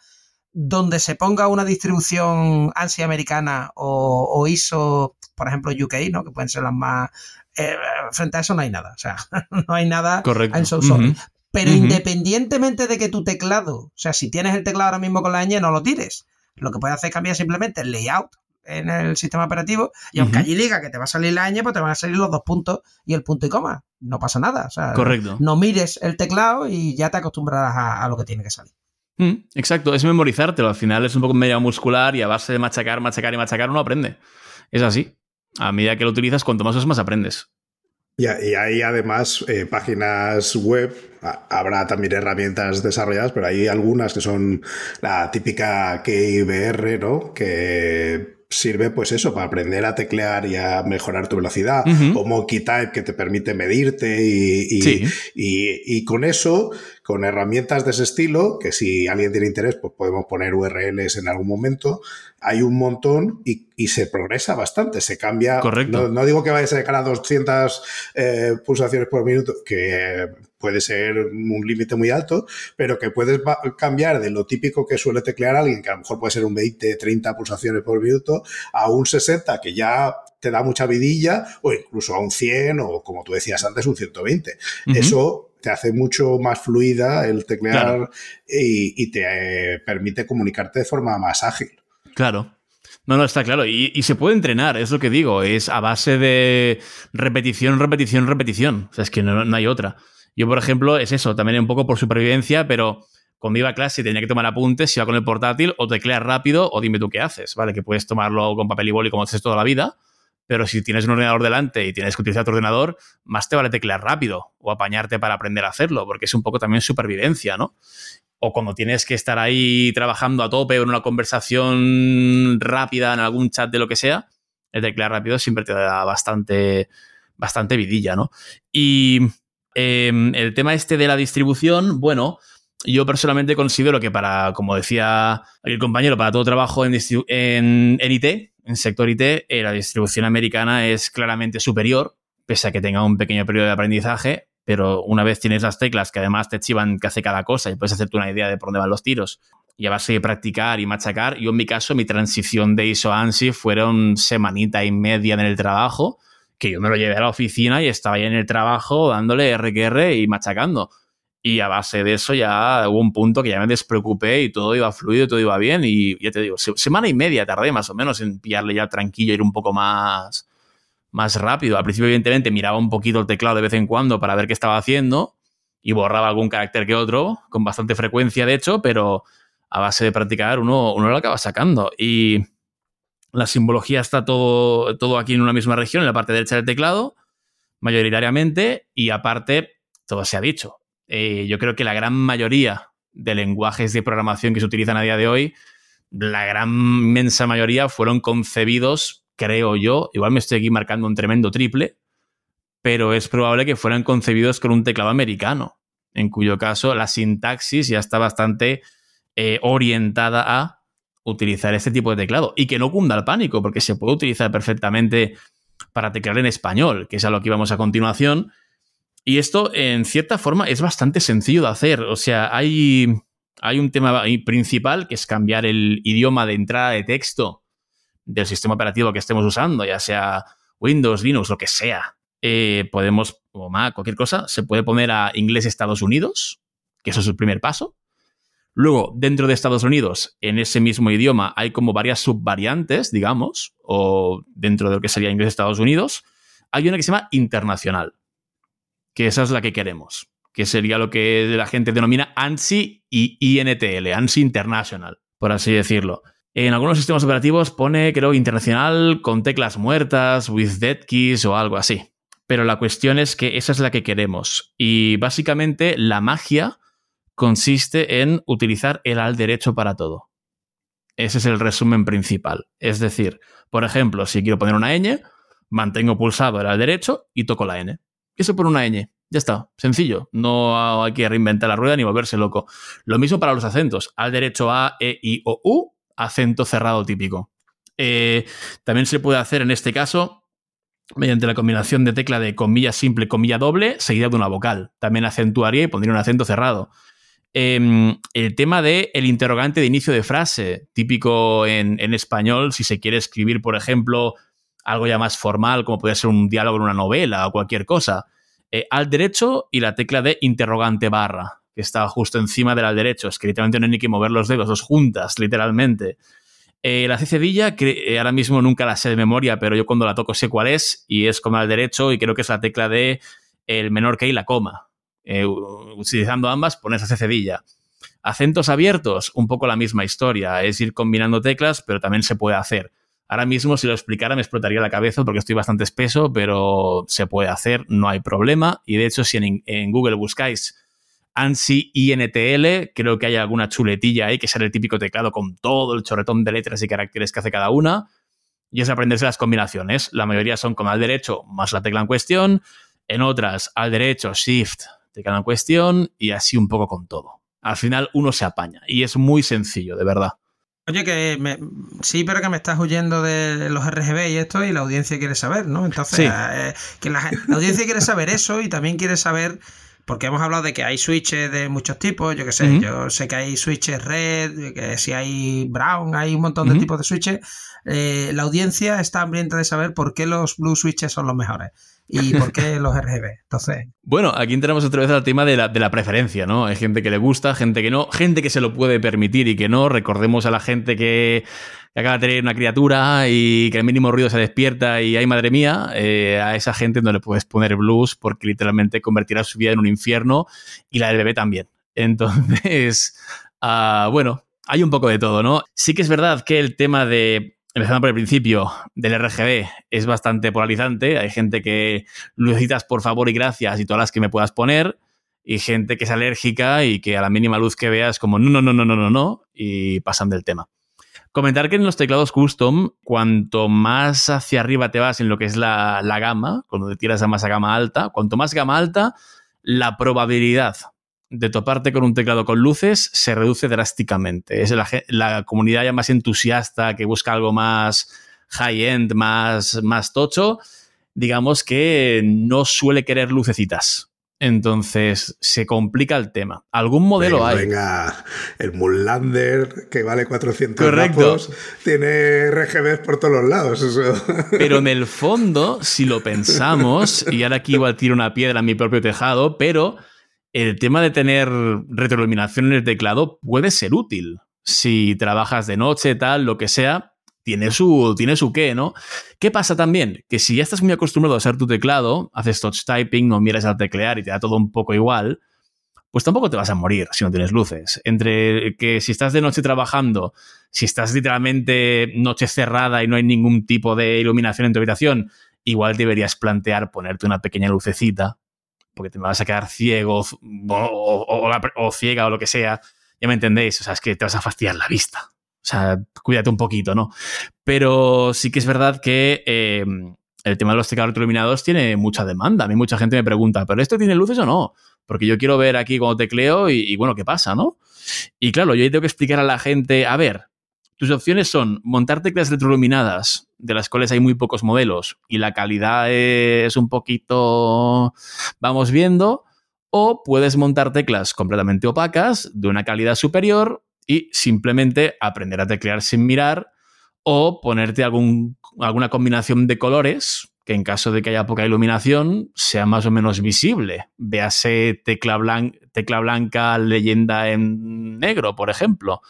donde se ponga una distribución ANSI americana o, o ISO, por ejemplo, UK, ¿no? Que pueden ser las más... Eh, frente a eso no hay nada, o sea, (laughs) no hay nada.
Correcto.
I'm so sorry. Uh -huh. Pero uh -huh. independientemente de que tu teclado, o sea, si tienes el teclado ahora mismo con la ñ, no lo tires lo que puedes hacer es cambiar simplemente el layout en el sistema operativo y aunque uh -huh. allí diga que te va a salir la ñ, pues te van a salir los dos puntos y el punto y coma. No pasa nada. O sea,
Correcto.
No mires el teclado y ya te acostumbrarás a, a lo que tiene que salir.
Mm, exacto, es memorizártelo. Al final es un poco medio muscular y a base de machacar, machacar y machacar uno aprende. Es así. A medida que lo utilizas, cuanto más es más aprendes.
Y, y hay además eh, páginas web, habrá también herramientas desarrolladas, pero hay algunas que son la típica KBR, ¿no? Que sirve pues eso, para aprender a teclear y a mejorar tu velocidad, uh -huh. o Monkey Type que te permite medirte y, y, sí. y, y, con eso, con herramientas de ese estilo, que si alguien tiene interés, pues podemos poner URLs en algún momento, hay un montón y, y se progresa bastante, se cambia.
Correcto.
No, no digo que vayas a llegar a 200 eh, pulsaciones por minuto, que puede ser un límite muy alto, pero que puedes cambiar de lo típico que suele teclear alguien, que a lo mejor puede ser un 20, 30 pulsaciones por minuto, a un 60, que ya te da mucha vidilla, o incluso a un 100, o como tú decías antes, un 120. Uh -huh. Eso te hace mucho más fluida el teclear claro. y, y, te eh, permite comunicarte de forma más ágil.
Claro. No, no, está claro. Y, y, se puede entrenar, es lo que digo. Es a base de repetición, repetición, repetición. O sea, es que no, no hay otra. Yo, por ejemplo, es eso, también un poco por supervivencia, pero cuando iba a clase tenía que tomar apuntes, iba con el portátil, o tecleas rápido, o dime tú qué haces, ¿vale? Que puedes tomarlo con papel y boli como haces toda la vida, pero si tienes un ordenador delante y tienes que utilizar tu ordenador, más te vale teclear rápido o apañarte para aprender a hacerlo, porque es un poco también supervivencia, ¿no? O cuando tienes que estar ahí trabajando a tope en una conversación rápida en algún chat de lo que sea, el teclear rápido siempre te da bastante, bastante vidilla, ¿no? Y eh, el tema este de la distribución, bueno, yo personalmente considero que para, como decía el compañero, para todo trabajo en, en, en IT, en sector IT, eh, la distribución americana es claramente superior, pese a que tenga un pequeño periodo de aprendizaje, pero una vez tienes las teclas que además te chivan que hace cada cosa y puedes hacerte una idea de por dónde van los tiros, y a base de practicar y machacar, yo en mi caso, mi transición de ISO a ANSI fueron semanita y media en el trabajo, que yo me lo llevé a la oficina y estaba ahí en el trabajo dándole RQR y machacando. Y a base de eso ya hubo un punto que ya me despreocupé y todo iba fluido, todo iba bien. Y ya te digo, semana y media tardé más o menos en pillarle ya tranquilo, ir un poco más, más rápido. Al principio, evidentemente, miraba un poquito el teclado de vez en cuando para ver qué estaba haciendo y borraba algún carácter que otro, con bastante frecuencia, de hecho, pero a base de practicar uno, uno lo acaba sacando. Y la simbología está todo, todo aquí en una misma región, en la parte derecha del teclado, mayoritariamente, y aparte, todo se ha dicho. Eh, yo creo que la gran mayoría de lenguajes de programación que se utilizan a día de hoy, la gran inmensa mayoría fueron concebidos, creo yo, igual me estoy aquí marcando un tremendo triple, pero es probable que fueran concebidos con un teclado americano, en cuyo caso la sintaxis ya está bastante eh, orientada a utilizar este tipo de teclado y que no cunda el pánico, porque se puede utilizar perfectamente para teclear en español, que es a lo que vamos a continuación. Y esto, en cierta forma, es bastante sencillo de hacer. O sea, hay, hay un tema principal que es cambiar el idioma de entrada de texto del sistema operativo que estemos usando, ya sea Windows, Linux, lo que sea. Eh, podemos, o Mac, cualquier cosa, se puede poner a inglés Estados Unidos, que eso es el primer paso. Luego, dentro de Estados Unidos, en ese mismo idioma hay como varias subvariantes, digamos, o dentro de lo que sería inglés Estados Unidos, hay una que se llama internacional, que esa es la que queremos, que sería lo que la gente denomina ANSI y INTL, ANSI International, por así decirlo. En algunos sistemas operativos pone, creo, internacional con teclas muertas, with dead keys o algo así. Pero la cuestión es que esa es la que queremos. Y básicamente la magia consiste en utilizar el al derecho para todo. Ese es el resumen principal. Es decir, por ejemplo, si quiero poner una ñ, mantengo pulsado el al derecho y toco la n. Eso por una ñ. Ya está, sencillo. No hay que reinventar la rueda ni volverse loco. Lo mismo para los acentos. Al derecho A, E, I o U, acento cerrado típico. Eh, también se puede hacer en este caso mediante la combinación de tecla de comilla simple, comilla doble, seguida de una vocal. También acentuaría y pondría un acento cerrado. Em, el tema del el interrogante de inicio de frase, típico en, español, si se quiere escribir, por ejemplo, algo ya más formal, como puede ser un diálogo en una novela o cualquier cosa. Eh, al derecho y la tecla de interrogante barra, que está justo encima del al derecho. Es que literalmente no hay que mover los dedos, dos juntas, literalmente. Eh, la cedilla, que eh, ahora mismo nunca la sé de memoria, pero yo cuando la toco sé cuál es, y es como al derecho, y creo que es la tecla de el menor que y la coma. Eh, utilizando ambas, pones a cedilla. Acentos abiertos, un poco la misma historia, es ir combinando teclas, pero también se puede hacer. Ahora mismo, si lo explicara, me explotaría la cabeza porque estoy bastante espeso, pero se puede hacer, no hay problema. Y de hecho, si en, Google buscáis ANSI INTL, creo que hay alguna chuletilla ahí que sale el típico teclado con todo el chorretón de letras y caracteres que hace cada una. Y es aprenderse las combinaciones. La mayoría son con al derecho más la tecla en cuestión. En otras, al derecho, Shift, de cada cuestión y así un poco con todo. Al final uno se apaña y es muy sencillo, de verdad.
Oye, que sí, pero que me estás huyendo de los RGB y esto y la audiencia quiere saber, ¿no? Entonces, eh, que la, audiencia quiere saber eso y también quiere saber, porque hemos hablado de que hay switches de muchos tipos, yo que sé, yo sé que hay switches red, que si hay brown, hay un montón de tipos de switches. Eh, la audiencia está hambrienta de saber por qué los blue switches son los mejores y por qué los RGB. Entonces.
Bueno, aquí entramos otra vez al tema de la, de la, preferencia, ¿no? Hay gente que le gusta, gente que no, gente que se lo puede permitir y que no. Recordemos a la gente que, acaba de tener una criatura y que el mínimo ruido se despierta y ay madre mía, eh, a esa gente no le puedes poner blues porque literalmente convertirá su vida en un infierno y la del bebé también. Entonces, uh, (laughs) bueno, hay un poco de todo, ¿no? Sí que es verdad que el tema de empezando por el principio, del RGB es bastante polarizante. Hay gente que necesitas por favor y gracias y todas las que me puedas poner. Y gente que es alérgica y que a la mínima luz que veas como no, no, no, no, no, no, no, y pasan del tema. Comentar que en los teclados custom, cuanto más hacia arriba te vas en lo que es la, la gama, cuando te tiras a más a gama alta, cuanto más gama alta, la probabilidad de toparte con un teclado con luces se reduce drásticamente. Es la, comunidad ya más entusiasta que busca algo más high-end, más, más tocho, digamos que no suele querer lucecitas. Entonces se complica el tema. ¿Algún modelo
venga,
hay?
Venga, el Moonlander que vale 400 Correcto. tiene RGBs por todos los lados. Eso.
Pero en el (laughs) fondo, si lo pensamos, y ahora aquí igual tiro una piedra en mi propio tejado, pero el tema de tener retroiluminación en el teclado puede ser útil. Si trabajas de noche, tal, lo que sea, tiene su, tiene su qué, ¿no? ¿Qué pasa también? Que si ya estás muy acostumbrado a usar tu teclado, haces touch typing, no miras al teclear y te da todo un poco igual, pues tampoco te vas a morir si no tienes luces. Entre que si estás de noche trabajando, si estás literalmente noche cerrada y no hay ningún tipo de iluminación en tu habitación, igual deberías plantear ponerte una pequeña lucecita, porque te vas a quedar ciego o, ciega o lo que sea. Ya me entendéis, o sea, es que te vas a fastidiar la vista. O sea, cuídate un poquito, ¿no? Pero sí que es verdad que eh, el tema de los teclados iluminados tiene mucha demanda. A mí mucha gente me pregunta, ¿pero esto tiene luces o no? Porque yo quiero ver aquí cuando tecleo y, y bueno, ¿qué pasa, no? Y claro, yo tengo que explicar a la gente, a ver, tus opciones son montar teclas retroiluminadas, de las cuales hay muy pocos modelos y la calidad es un poquito, vamos viendo, o puedes montar teclas completamente opacas, de una calidad superior, y simplemente aprender a teclear sin mirar o ponerte algún, alguna combinación de colores que en caso de que haya poca iluminación sea más o menos visible. Véase tecla, tecla blanca, leyenda en negro, por ejemplo,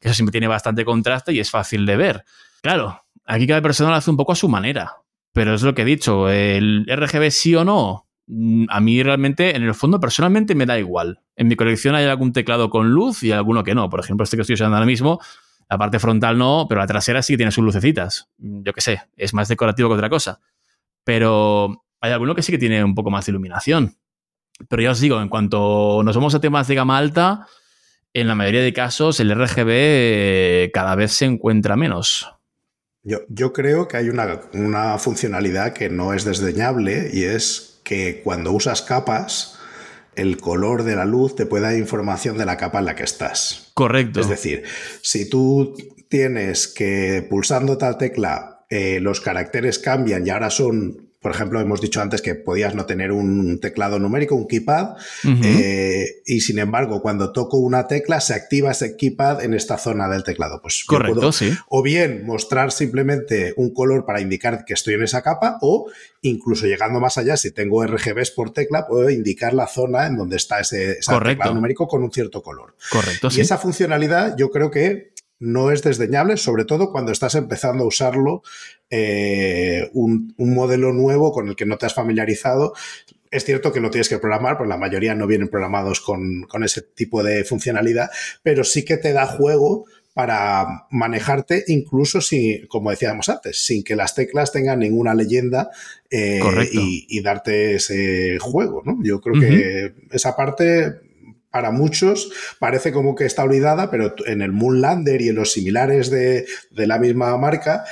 que eso siempre tiene bastante contraste y es fácil de ver. Claro, aquí cada persona lo hace un poco a su manera, pero es lo que he dicho, el RGB sí o no, Mm, a mí realmente, en el fondo, personalmente me da igual. En mi colección hay algún teclado con luz y alguno que no. Por ejemplo, este que estoy usando ahora mismo, la parte frontal no, pero la trasera sí que tiene sus lucecitas. Mm, yo qué sé, es más decorativo que otra cosa. Pero hay alguno que sí que tiene un poco más de iluminación. Pero ya os digo, en cuanto nos vamos a temas de gama alta, en la mayoría de casos el RGB eh, cada vez se encuentra menos.
Yo, yo creo que hay una, una funcionalidad que no es desdeñable y es que cuando usas capas, el color de la luz te puede dar información de la capa en la que estás.
Correcto.
Es decir, si tú tienes que pulsando tal tecla eh, los caracteres cambian y ahora son por ejemplo, hemos dicho antes que podías no tener un teclado numérico, un keypad, eh, y sin embargo, cuando toco una tecla, se activa ese keypad en esta zona del teclado. Pues
Correcto, sí.
O bien mostrar simplemente un color para indicar que estoy en esa capa, o incluso llegando más allá, si tengo RGBs por tecla, puedo indicar la zona en donde está ese, teclado numérico con un cierto color.
Correcto.
Y esa funcionalidad yo creo que no es desdeñable, sobre todo cuando estás empezando a usarlo eh, un, modelo nuevo con el que no te has familiarizado. Es cierto que lo tienes que programar, pues la mayoría no vienen programados con, con ese tipo de funcionalidad, pero sí que te da juego para manejarte incluso sin, como decíamos antes, sin que las teclas tengan ninguna leyenda eh, y, darte ese juego. ¿no? Yo creo que esa parte para muchos parece como que está olvidada, pero en el Moonlander y en los similares de, la misma marca,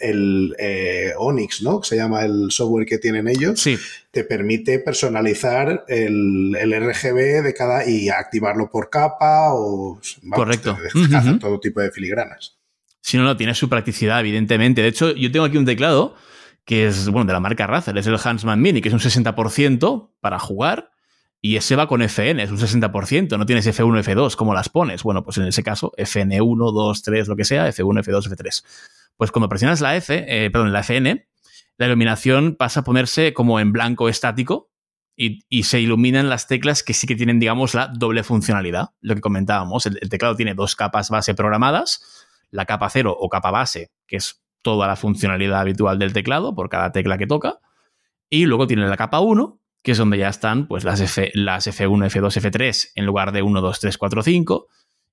el eh, Onyx, ¿no? Se llama el software que tienen ellos.
Sí.
Te permite personalizar el, RGB de cada y activarlo por capa o
Correcto.
todo tipo de filigranas.
Si no, no, tiene su practicidad, evidentemente. De hecho, yo tengo aquí un teclado que es, bueno, de la marca Razer, es el Hansman Mini, que es un 60% para jugar y ese va con FN, es un 60%, no tienes F1, F2, ¿cómo las pones? Bueno, pues en ese caso, FN1, 2, 3, lo que sea, F1, F2, F3. Pues cuando presionas la F, eh, perdón, la FN, la iluminación pasa a ponerse como en blanco estático y, se iluminan las teclas que sí que tienen, digamos, la doble funcionalidad. Lo que comentábamos, el, teclado tiene dos capas base programadas, la capa cero o capa base, que es toda la funcionalidad habitual del teclado por cada tecla que toca, y luego tiene la capa 1, que es donde ya están pues, las, F, las F1, F2, F3 en lugar de 1, 2, 3, 4, 5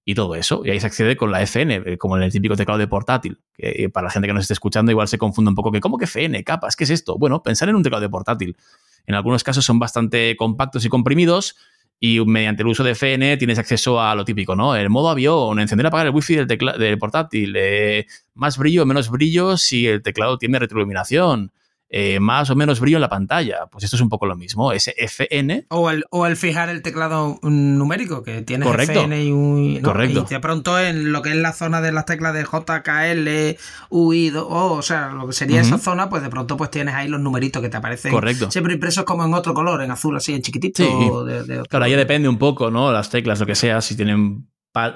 y todo eso. Y ahí se accede con la FN, eh, como en el típico teclado de portátil. Que para la gente que nos esté escuchando igual se confunde un poco que, ¿cómo que FN? Capas, ¿qué es esto? Bueno, pensar en un teclado de portátil. En algunos casos son bastante compactos y comprimidos y mediante el uso de FN tienes acceso a lo típico, ¿no? El modo avión, encender y apagar el wifi del, del portátil, eh, más brillo, menos brillo si el teclado tiene retroiluminación, eh, más o menos brillo en la pantalla. Pues esto es un poco lo mismo, ese FN.
O el, o el fijar el teclado numérico, que tiene
Correcto.
FN y.
Correcto.
Y de pronto en lo que es la zona de las teclas de JKL, UI, o, o sea, lo que sería esa zona, pues de pronto pues tienes ahí los numeritos que te aparecen.
Correcto.
Siempre impresos como en otro color, en azul, así, en chiquitito.
Sí.
de- de otro
Claro, ya depende un poco, ¿no? Las teclas, lo que sea, si tienen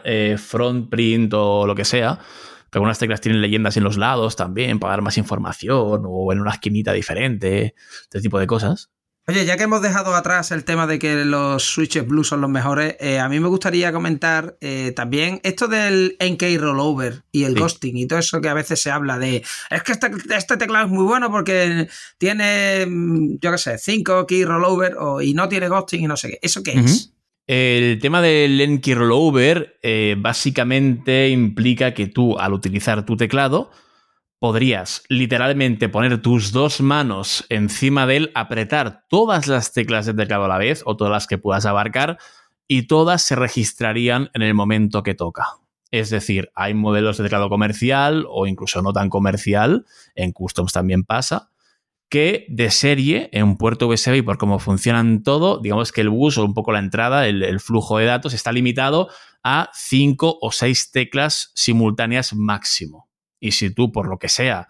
eh, front print o lo que sea. Que algunas teclas tienen leyendas en los lados también para dar más información o en una esquinita diferente, este tipo de cosas.
Oye, ya que hemos dejado atrás el tema de que los switches blue son los mejores, eh, a mí me gustaría comentar eh, también esto del NK rollover y el
Sí.
ghosting y todo eso que a veces se habla de es que este, este teclado es muy bueno porque tiene, mm, yo qué sé, 5 key rollover o- y no tiene ghosting y no sé qué. ¿Eso qué es?
El tema del Enki Rollover eh, básicamente implica que tú, al utilizar tu teclado, podrías literalmente poner tus dos manos encima de él, apretar todas las teclas del teclado a la vez o todas las que puedas abarcar y todas se registrarían en el momento que toca. Es decir, hay modelos de teclado comercial o incluso no tan comercial, en customs también pasa, que de serie en un puerto USB y por cómo funcionan todo, digamos que el bus o un poco la entrada, el, flujo de datos está limitado a cinco o seis teclas simultáneas máximo. Y si tú, por lo que sea,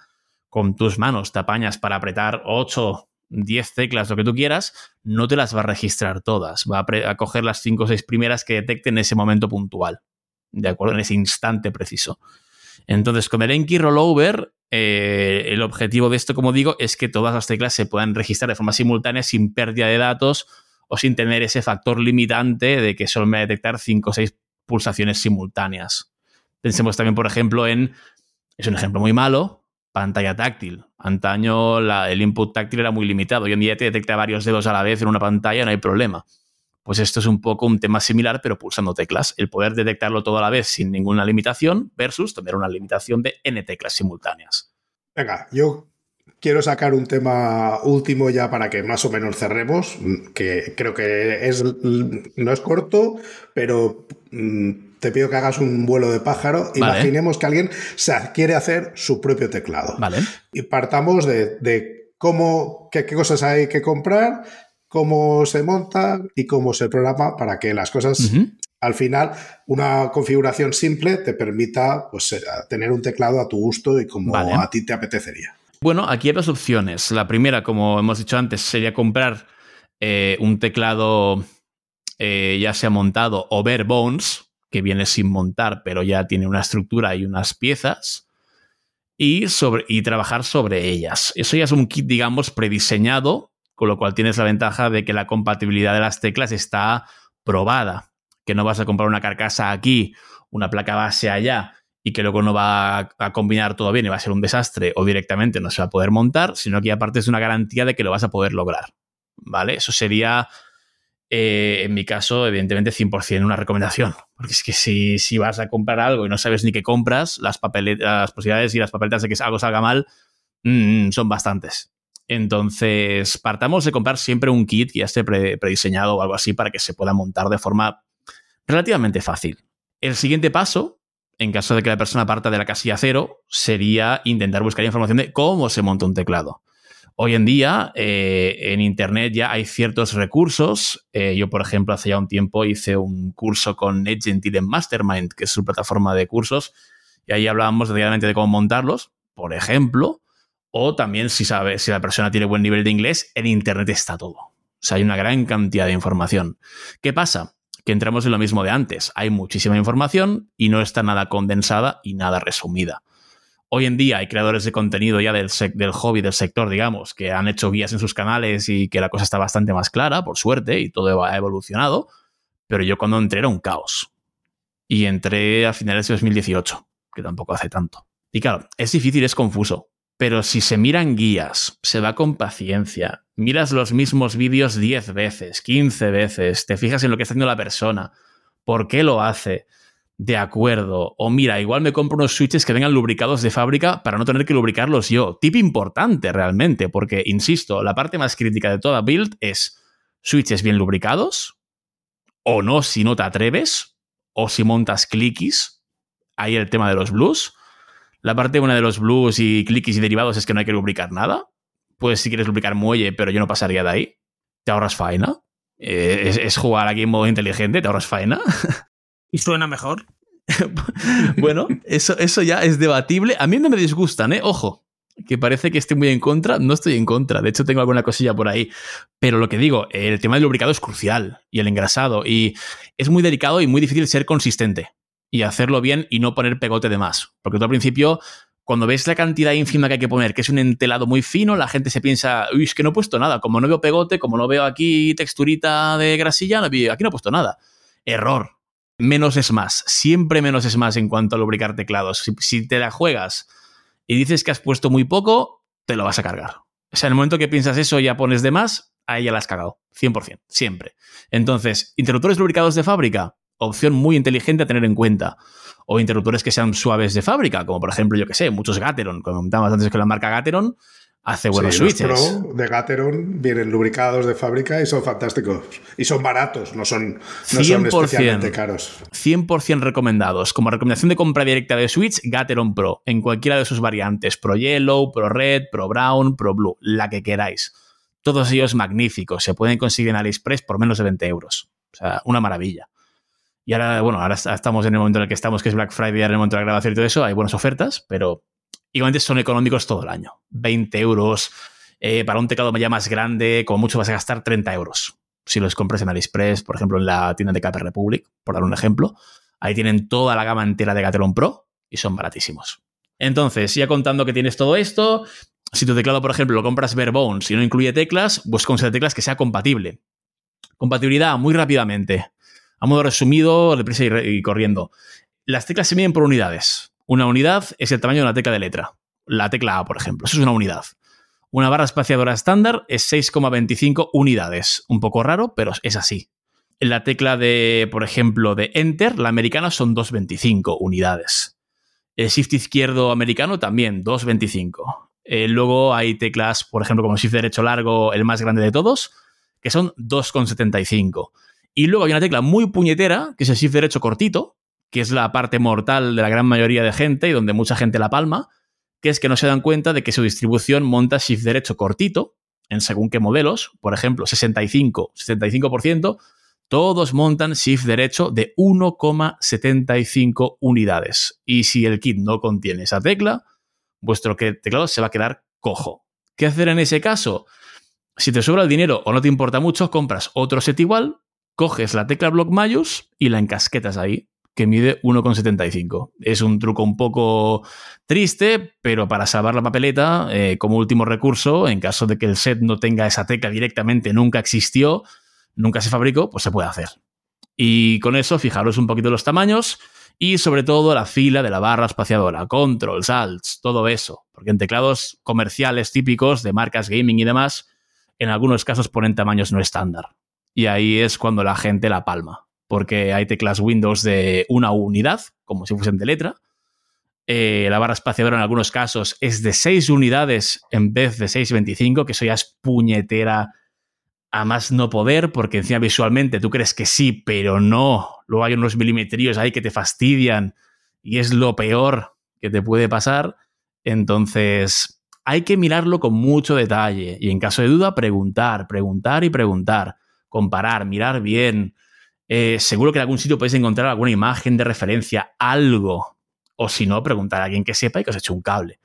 con tus manos te apañas para apretar 8, 10 teclas, lo que tú quieras, no te las va a registrar todas. Va a, a coger las 5 o 6 primeras que detecte en ese momento puntual. ¿De acuerdo? En ese instante preciso. Entonces, con el Enki Rollover, eh, el objetivo de esto, como digo, es que todas las teclas se puedan registrar de forma simultánea sin pérdida de datos o sin tener ese factor limitante de que solo me va a detectar 5 o 6 pulsaciones simultáneas. Pensemos también, por ejemplo, en. Es un ejemplo muy malo. Pantalla táctil. Antaño la- el input táctil era muy limitado. Hoy en día te detecta varios dedos a la vez en una pantalla, no hay problema. Pues esto es un poco un tema similar, pero pulsando teclas. El poder detectarlo todo a la vez sin ninguna limitación versus tener una limitación de n teclas simultáneas.
Venga, yo quiero sacar un tema último ya para que más o menos cerremos, mm, que creo que es no es corto, pero mm, te pido que hagas un vuelo de pájaro.
Vale.
Imaginemos que alguien se quiere hacer su propio teclado.
¿Vale?
Y partamos de, de cómo, qué, qué cosas hay que comprar, cómo se monta y cómo se programa para que las cosas al final, una configuración simple te permita pues, eh, tener un teclado a tu gusto y como
Vale.
a ti te apetecería.
Bueno, aquí hay dos opciones. La primera, como hemos dicho antes, sería comprar eh, un teclado eh, ya sea montado o bare bones, que viene sin montar, pero ya tiene una estructura y unas piezas, y, sobre, y trabajar sobre ellas. Eso ya es un kit, digamos, prediseñado, con lo cual tienes la ventaja de que la compatibilidad de las teclas está probada, que no vas a comprar una carcasa aquí, una placa base allá, y que luego no va a, combinar todo bien y va a ser un desastre o directamente no se va a poder montar, sino que aparte es una garantía de que lo vas a poder lograr. ¿Vale? Eso sería, eh, en mi caso, evidentemente 100% una recomendación. Porque es que si, si vas a comprar algo y no sabes ni qué compras, las, las posibilidades y las papeletas de que algo salga mal mm, son bastantes. Entonces, partamos de comprar siempre un kit que ya esté pre- prediseñado o algo así para que se pueda montar de forma relativamente fácil. El siguiente paso, en caso de que la persona parta de la casilla cero, sería intentar buscar información de cómo se monta un teclado. Hoy en día, eh, en Internet ya hay ciertos recursos. Eh, yo, por ejemplo, hace ya un tiempo hice un curso con Ed Gentil en Mastermind, que es su plataforma de cursos, y ahí hablábamos realmente de cómo montarlos, por ejemplo, o también si, sabe, si la persona tiene buen nivel de inglés, en Internet está todo. O sea, hay una gran cantidad de información. ¿Qué pasa? Que entramos en lo mismo de antes. Hay muchísima información y no está nada condensada y nada resumida. Hoy en día hay creadores de contenido ya del, del hobby, del sector, digamos, que han hecho guías en sus canales y que la cosa está bastante más clara, por suerte, y todo ha evolucionado. Pero yo cuando entré era un caos. Y entré a finales de 2018, que tampoco hace tanto. Y claro, es difícil, es confuso. Pero si se miran guías, se va con paciencia, miras los mismos vídeos 10 veces, 15 veces, te fijas en lo que está haciendo la persona, por qué lo hace, de acuerdo. O mira, igual me compro unos switches que vengan lubricados de fábrica para no tener que lubricarlos yo. Tip importante realmente, porque, insisto, la parte más crítica de toda build es switches bien lubricados, o no si no te atreves, o si montas clickies. Ahí el tema de los blues. La parte buena de los blues y clickies y derivados es que no hay que lubricar nada. Puedes, si quieres, lubricar muelle, pero yo no pasaría de ahí. Te ahorras faena. Eh, es, es jugar aquí en modo inteligente, te ahorras faena. (laughs)
¿Y suena mejor? (laughs)
bueno, eso, eso ya es debatible. A mí no me disgustan, ¿eh? Ojo, que parece que estoy muy en contra. No estoy en contra. De hecho, tengo alguna cosilla por ahí. Pero lo que digo, el tema del lubricado es crucial y el engrasado. Y es muy delicado y muy difícil ser consistente y hacerlo bien y no poner pegote de más. Porque tú al principio, cuando ves la cantidad ínfima que hay que poner, que es un entelado muy fino, la gente se piensa, uy, es que no he puesto nada. Como no veo pegote, como no veo aquí texturita de grasilla, aquí no he puesto nada. Error menos es más. Siempre menos es más en cuanto a lubricar teclados. Si, te la juegas y dices que has puesto muy poco, te lo vas a cargar. O sea, en el momento que piensas eso ya pones de más, ahí ya la has cagado. 100%, siempre. Entonces, interruptores lubricados de fábrica, opción muy inteligente a tener en cuenta. O interruptores que sean suaves de fábrica, como por ejemplo, yo que sé, muchos Gateron. Comentábamos antes que la marca Gateron hace buenos switches.
Los Pro de Gateron vienen lubricados de fábrica y son fantásticos. Y son baratos, no son, no son especialmente caros.
100% recomendados. Como recomendación de compra directa de Switch, Gateron Pro, en cualquiera de sus variantes. Pro Yellow, Pro Red, Pro Brown, Pro Blue, la que queráis. Todos ellos magníficos. Se pueden conseguir en AliExpress por menos de 20 euros. O sea, una maravilla. Y ahora, bueno, ahora estamos en el momento en el que estamos, que es Black Friday, en el momento de la grabación y todo eso, hay buenas ofertas, pero igualmente son económicos todo el año. 20 euros. Eh, para un teclado ya más grande, como mucho vas a gastar 30 euros. Si los compras en AliExpress, por ejemplo, en la tienda de KP Republic, por dar un ejemplo, ahí tienen toda la gama entera de Gateron Pro y son baratísimos. Entonces, ya contando que tienes todo esto, si tu teclado, por ejemplo, lo compras bare bones y no incluye teclas, set de teclas que sea compatible. Compatibilidad, muy rápidamente. A modo resumido, deprisa y, y corriendo. Las teclas se miden por unidades. Una unidad es el tamaño de una tecla de letra. La tecla A, por ejemplo. Eso es una unidad. Una barra espaciadora estándar es 6,25 unidades. Un poco raro, pero es así. La tecla de, por ejemplo, de Enter, la americana, son 2,25 unidades. El Shift izquierdo americano también, 2,25. Eh, luego hay teclas, por ejemplo, como Shift derecho largo, el más grande de todos, que son 2,75. Y luego hay una tecla muy puñetera, que es el Shift derecho cortito, que es la parte mortal de la gran mayoría de gente y donde mucha gente la palma, que es que no se dan cuenta de que su distribución monta shift derecho cortito en según qué modelos, por ejemplo, 65, 75%, todos montan shift derecho de 1,75 unidades. Y si el kit no contiene esa tecla, vuestro teclado se va a quedar cojo. ¿Qué hacer en ese caso? Si te sobra el dinero o no te importa mucho, compras otro set igual, coges la tecla Block Mayus y la encasquetas ahí que mide 1,75. Es un truco un poco triste, pero para salvar la papeleta, eh, como último recurso, en caso de que el set no tenga esa tecla directamente, nunca existió, nunca se fabricó, pues se puede hacer. Y con eso, fijaros un poquito los tamaños y sobre todo la fila de la barra espaciadora, controls, alts, todo eso. Porque en teclados comerciales típicos de marcas gaming y demás, en algunos casos ponen tamaños no estándar. Y ahí es cuando la gente la palma porque hay teclas Windows de una unidad, como si fuesen de letra. Eh, la barra espaciadora en algunos casos es de 6 unidades en vez de 6.25, que eso ya es puñetera a más no poder, porque encima visualmente tú crees que sí, pero no. Luego hay unos milimetríos ahí que te fastidian y es lo peor que te puede pasar. Entonces, hay que mirarlo con mucho detalle y en caso de duda, preguntar, preguntar y preguntar, comparar, mirar bien. Eh, seguro que en algún sitio podéis encontrar alguna imagen de referencia, algo. O si no, preguntar a alguien que sepa y que os eche un cable.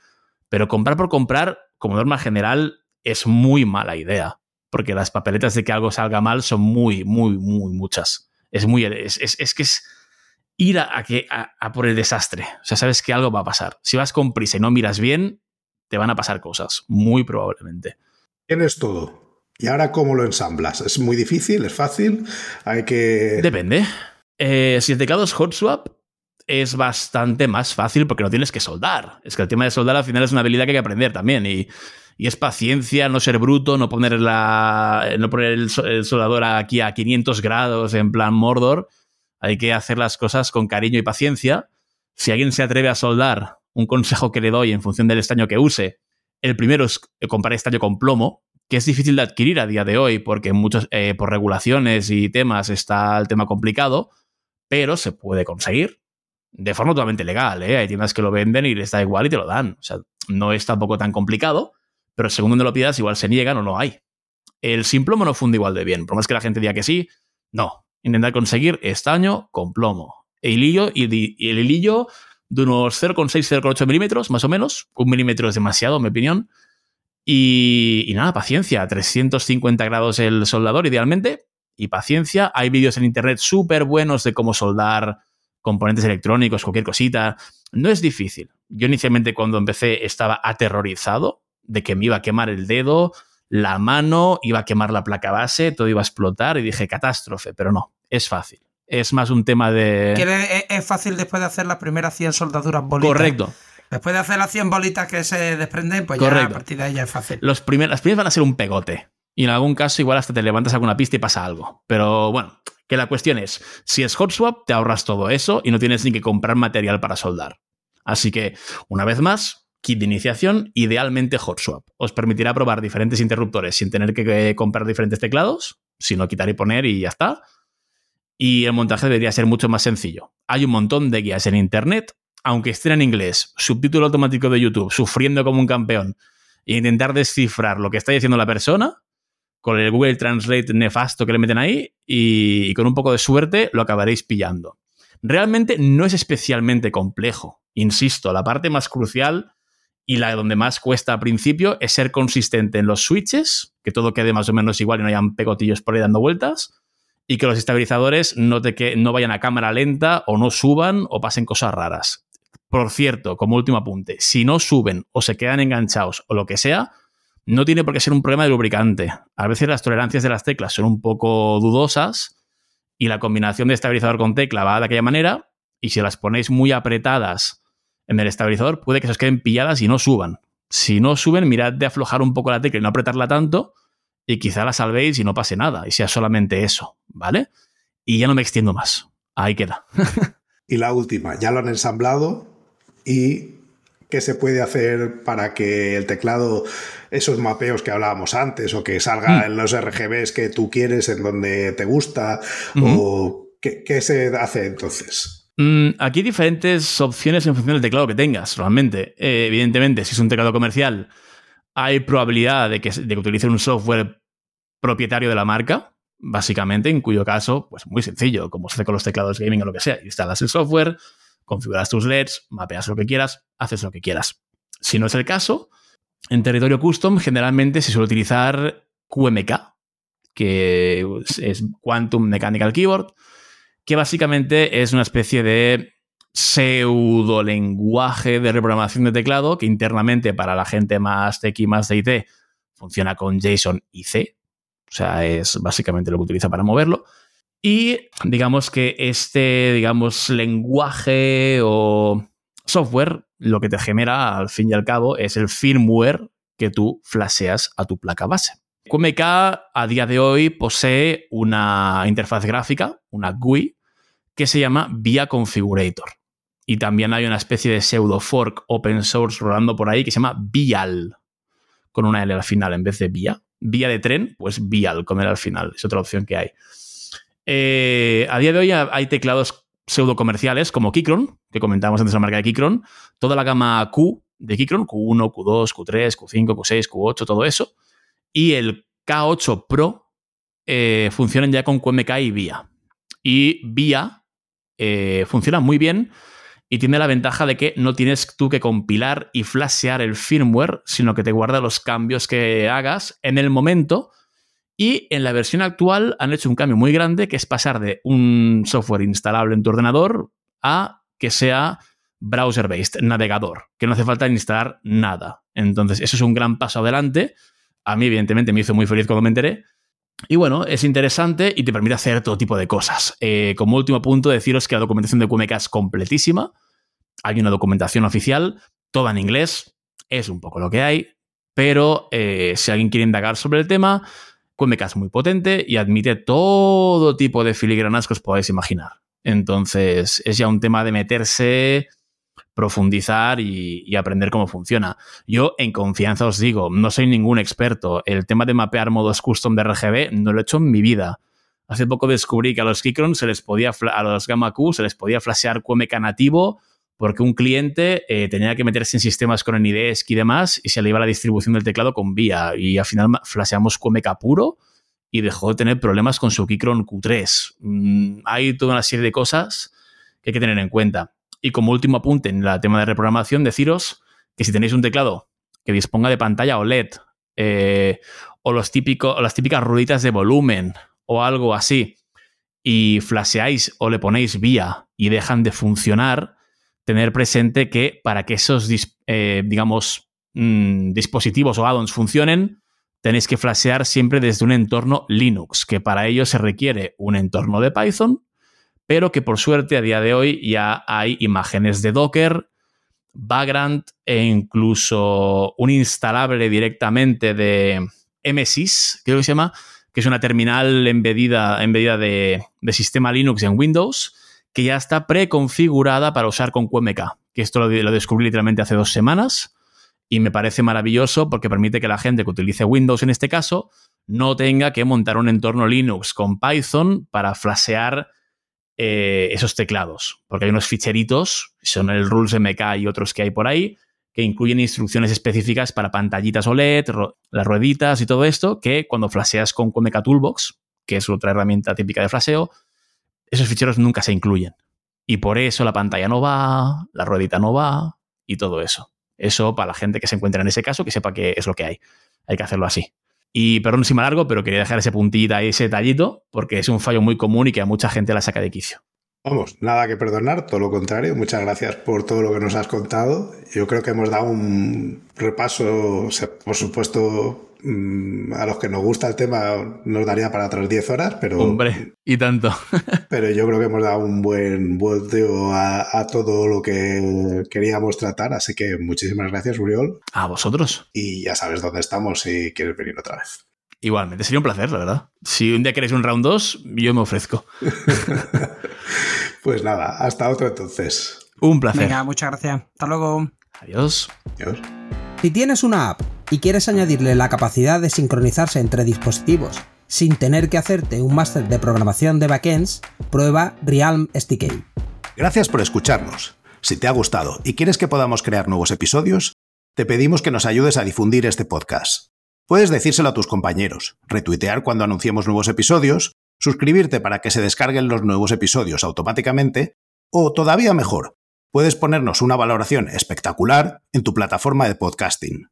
Pero comprar por comprar, como norma general, es muy mala idea. Porque las papeletas de que algo salga mal son muy, muy, muy muchas. Es muy. Es, que es ir a, que, a, por el desastre. O sea, sabes que algo va a pasar. Si vas con prisa y no miras bien, te van a pasar cosas. Muy probablemente.
Tienes todo. ¿Y ahora cómo lo ensamblas? ¿Es muy difícil? ¿Es fácil? Hay que...
Depende. Eh, si el teclado es hot swap, es bastante más fácil porque no tienes que soldar. Es que el tema de soldar al final es una habilidad que hay que aprender también. Y, es paciencia, no ser bruto, no poner, la, no poner el, soldador aquí a 500 grados en plan Mordor. Hay que hacer las cosas con cariño y paciencia. Si alguien se atreve a soldar, un consejo que le doy en función del estaño que use, el primero es comprar estaño con plomo, que es difícil de adquirir a día de hoy porque muchos, eh, por regulaciones y temas está el tema complicado, pero se puede conseguir de forma totalmente legal. ¿eh? Hay tiendas que lo venden y les da igual y te lo dan. O sea, no es tampoco tan complicado, pero según donde lo pidas, igual se niegan o no hay. El sin plomo no funde igual de bien. Por más que la gente diga que sí, no. Intentar conseguir estaño con plomo. El hilillo, y el hilillo de unos 0,6-0,8 milímetros, más o menos. Un milímetro es demasiado, en mi opinión. Y, y, nada, paciencia. 350 grados el soldador, idealmente. Y paciencia. Hay vídeos en internet súper buenos de cómo soldar componentes electrónicos, cualquier cosita. No es difícil. Yo inicialmente cuando empecé estaba aterrorizado de que me iba a quemar el dedo, la mano, iba a quemar la placa base, todo iba a explotar y dije catástrofe, pero no, es fácil. Es más un tema de...
es fácil después de hacer las primeras 100 soldaduras bolitas.
Correcto.
Después de hacer las 100 bolitas que se desprenden, pues ya a partir de ahí ya es fácil.
Los primer, las primeras van a ser un pegote. Y en algún caso igual hasta te levantas alguna pista y pasa algo. Pero bueno, que la cuestión es, si es hot swap, te ahorras todo eso y no tienes ni que comprar material para soldar. Así que, una vez más, kit de iniciación, idealmente hot swap. Os permitirá probar diferentes interruptores sin tener que comprar diferentes teclados, sino quitar y poner y ya está. Y el montaje debería ser mucho más sencillo. Hay un montón de guías en internet, aunque estén en inglés, subtítulo automático de YouTube, sufriendo como un campeón, e intentar descifrar lo que está diciendo la persona, con el Google Translate nefasto que le meten ahí, y con un poco de suerte lo acabaréis pillando. Realmente no es especialmente complejo. Insisto, la parte más crucial y la donde más cuesta al principio es ser consistente en los switches, que todo quede más o menos igual y no hayan pegotillos por ahí dando vueltas, y que los estabilizadores no, te que, no vayan a cámara lenta o no suban o pasen cosas raras. Por cierto, como último apunte, si no suben o se quedan enganchados o lo que sea, no tiene por qué ser un problema de lubricante. A veces las tolerancias de las teclas son un poco dudosas y la combinación de estabilizador con tecla va de aquella manera, y si las ponéis muy apretadas en el estabilizador puede que se os queden pilladas y no suban. Si no suben, mirad de aflojar un poco la tecla y no apretarla tanto y quizá la salvéis y no pase nada y sea solamente eso, ¿vale? Y ya no me extiendo más. Ahí queda. (laughs)
y la última, ya lo han ensamblado y qué se puede hacer para que el teclado, esos mapeos que hablábamos antes, o que salga hmm. en los RGBs que tú quieres, en donde te gusta, o qué, qué, se hace entonces.
Mm, aquí hay diferentes opciones en función del teclado que tengas, realmente. Eh, evidentemente, si es un teclado comercial, hay probabilidad de que, de que utilice un software propietario de la marca, básicamente, en cuyo caso, pues muy sencillo, como se hace con los teclados gaming o lo que sea. Instalas el software, configuras tus LEDs, mapeas lo que quieras, haces lo que quieras. Si no es el caso, en territorio custom generalmente se suele utilizar QMK, que es Quantum Mechanical Keyboard, que básicamente es una especie de pseudo lenguaje de reprogramación de teclado que internamente para la gente más y más de IT, funciona con JSON y C. O sea, es básicamente lo que utiliza para moverlo. Y digamos que este, digamos, lenguaje o software lo que te genera al fin y al cabo es el firmware que tú flasheas a tu placa base. QMK a día de hoy posee una interfaz gráfica, una GUI, que se llama VIA Configurator. Y también hay una especie de pseudo fork open source rolando por ahí que se llama Vial, con una L al final en vez de Via. Vía de tren, pues Vial con L al final. Es otra opción que hay. Eh, a día de hoy hay teclados pseudo comerciales como Keychron, que comentábamos antes la marca de Keychron, toda la gama Q de Keychron, Q1, Q2, Q3, Q5, Q6, Q8, todo eso, y el K8 Pro eh, funcionan ya con QMK y VIA. Y VIA eh, funciona muy bien y tiene la ventaja de que no tienes tú que compilar y flashear el firmware, sino que te guarda los cambios que hagas en el momento. Y en la versión actual han hecho un cambio muy grande, que es pasar de un software instalable en tu ordenador a que sea browser-based, navegador, que no hace falta instalar nada. Entonces, eso es un gran paso adelante a mí, evidentemente, me hizo muy feliz cuando me enteré. Y bueno, es interesante y te permite hacer todo tipo de cosas. Eh, como último punto, deciros que la documentación de QMK es completísima. Hay una documentación oficial, toda en inglés. Es un poco lo que hay. Pero eh, si alguien quiere indagar sobre el tema, QMK es muy potente y admite todo tipo de filigranas que os podáis imaginar. Entonces, es ya un tema de meterse profundizar y, aprender cómo funciona. Yo en confianza os digo, no soy ningún experto. El tema de mapear modos custom de RGB no lo he hecho en mi vida. Hace poco descubrí que a los Keychron se les podía, a los Gamma Q se les podía flashear QMK nativo porque un cliente eh, tenía que meterse en sistemas con NIDESC y demás y se le iba la distribución del teclado con VIA y al final flasheamos QMK puro y dejó de tener problemas con su Keychron Q3. Mm, hay toda una serie de cosas que hay que tener en cuenta. Y como último apunte en el tema de reprogramación, deciros que si tenéis un teclado que disponga de pantalla OLED eh, o, los típicos, las típicas rueditas de volumen o algo así, y flasheáis o le ponéis vía y dejan de funcionar, tener presente que para que esos, eh, digamos, mm, dispositivos o addons funcionen, tenéis que flashear siempre desde un entorno Linux, que para ello se requiere un entorno de Python, pero que por suerte a día de hoy ya hay imágenes de Docker, background e incluso un instalable directamente de MSIS, creo que se llama, que es una terminal embedida, de, sistema Linux en Windows, que ya está preconfigurada para usar con QMK, que esto lo, descubrí literalmente hace dos semanas y me parece maravilloso porque permite que la gente que utilice Windows en este caso no tenga que montar un entorno Linux con Python para flashear eh, esos teclados, porque hay unos ficheritos, son el Rules MK y otros que hay por ahí, que incluyen instrucciones específicas para pantallitas OLED, las rueditas y todo esto, que cuando flasheas con QMK Toolbox, que es otra herramienta típica de flasheo, esos ficheros nunca se incluyen. Y por eso la pantalla no va, la ruedita no va y todo eso. Eso para la gente que se encuentra en ese caso, que sepa que es lo que hay. Hay que hacerlo así. Y perdón si me largo, pero quería dejar ese puntita y ese tallito, porque es un fallo muy común y que a mucha gente la saca de quicio.
Vamos, nada que perdonar, todo lo contrario. Muchas gracias por todo lo que nos has contado. Yo creo que hemos dado un repaso, por supuesto, a los que nos gusta el tema nos daría para otras 10 horas, pero...
Hombre, y tanto. (laughs)
pero yo creo que hemos dado un buen volteo a, a, todo lo que queríamos tratar, así que muchísimas gracias, Uriol.
A vosotros.
Y ya sabes dónde estamos si quieres venir otra vez.
Igualmente, sería un placer, la verdad. Si un día queréis un round 2, yo me ofrezco. (laughs)
pues nada, hasta otro entonces.
Un placer.
Venga, muchas gracias. Hasta luego.
Adiós.
Adiós.
Si tienes una app y quieres añadirle la capacidad de sincronizarse entre dispositivos sin tener que hacerte un máster de programación de backends, prueba Realm SDK.
Gracias por escucharnos. Si te ha gustado y quieres que podamos crear nuevos episodios, te pedimos que nos ayudes a difundir este podcast. Puedes decírselo a tus compañeros, retuitear cuando anunciemos nuevos episodios, suscribirte para que se descarguen los nuevos episodios automáticamente, o todavía mejor, puedes ponernos una valoración espectacular en tu plataforma de podcasting.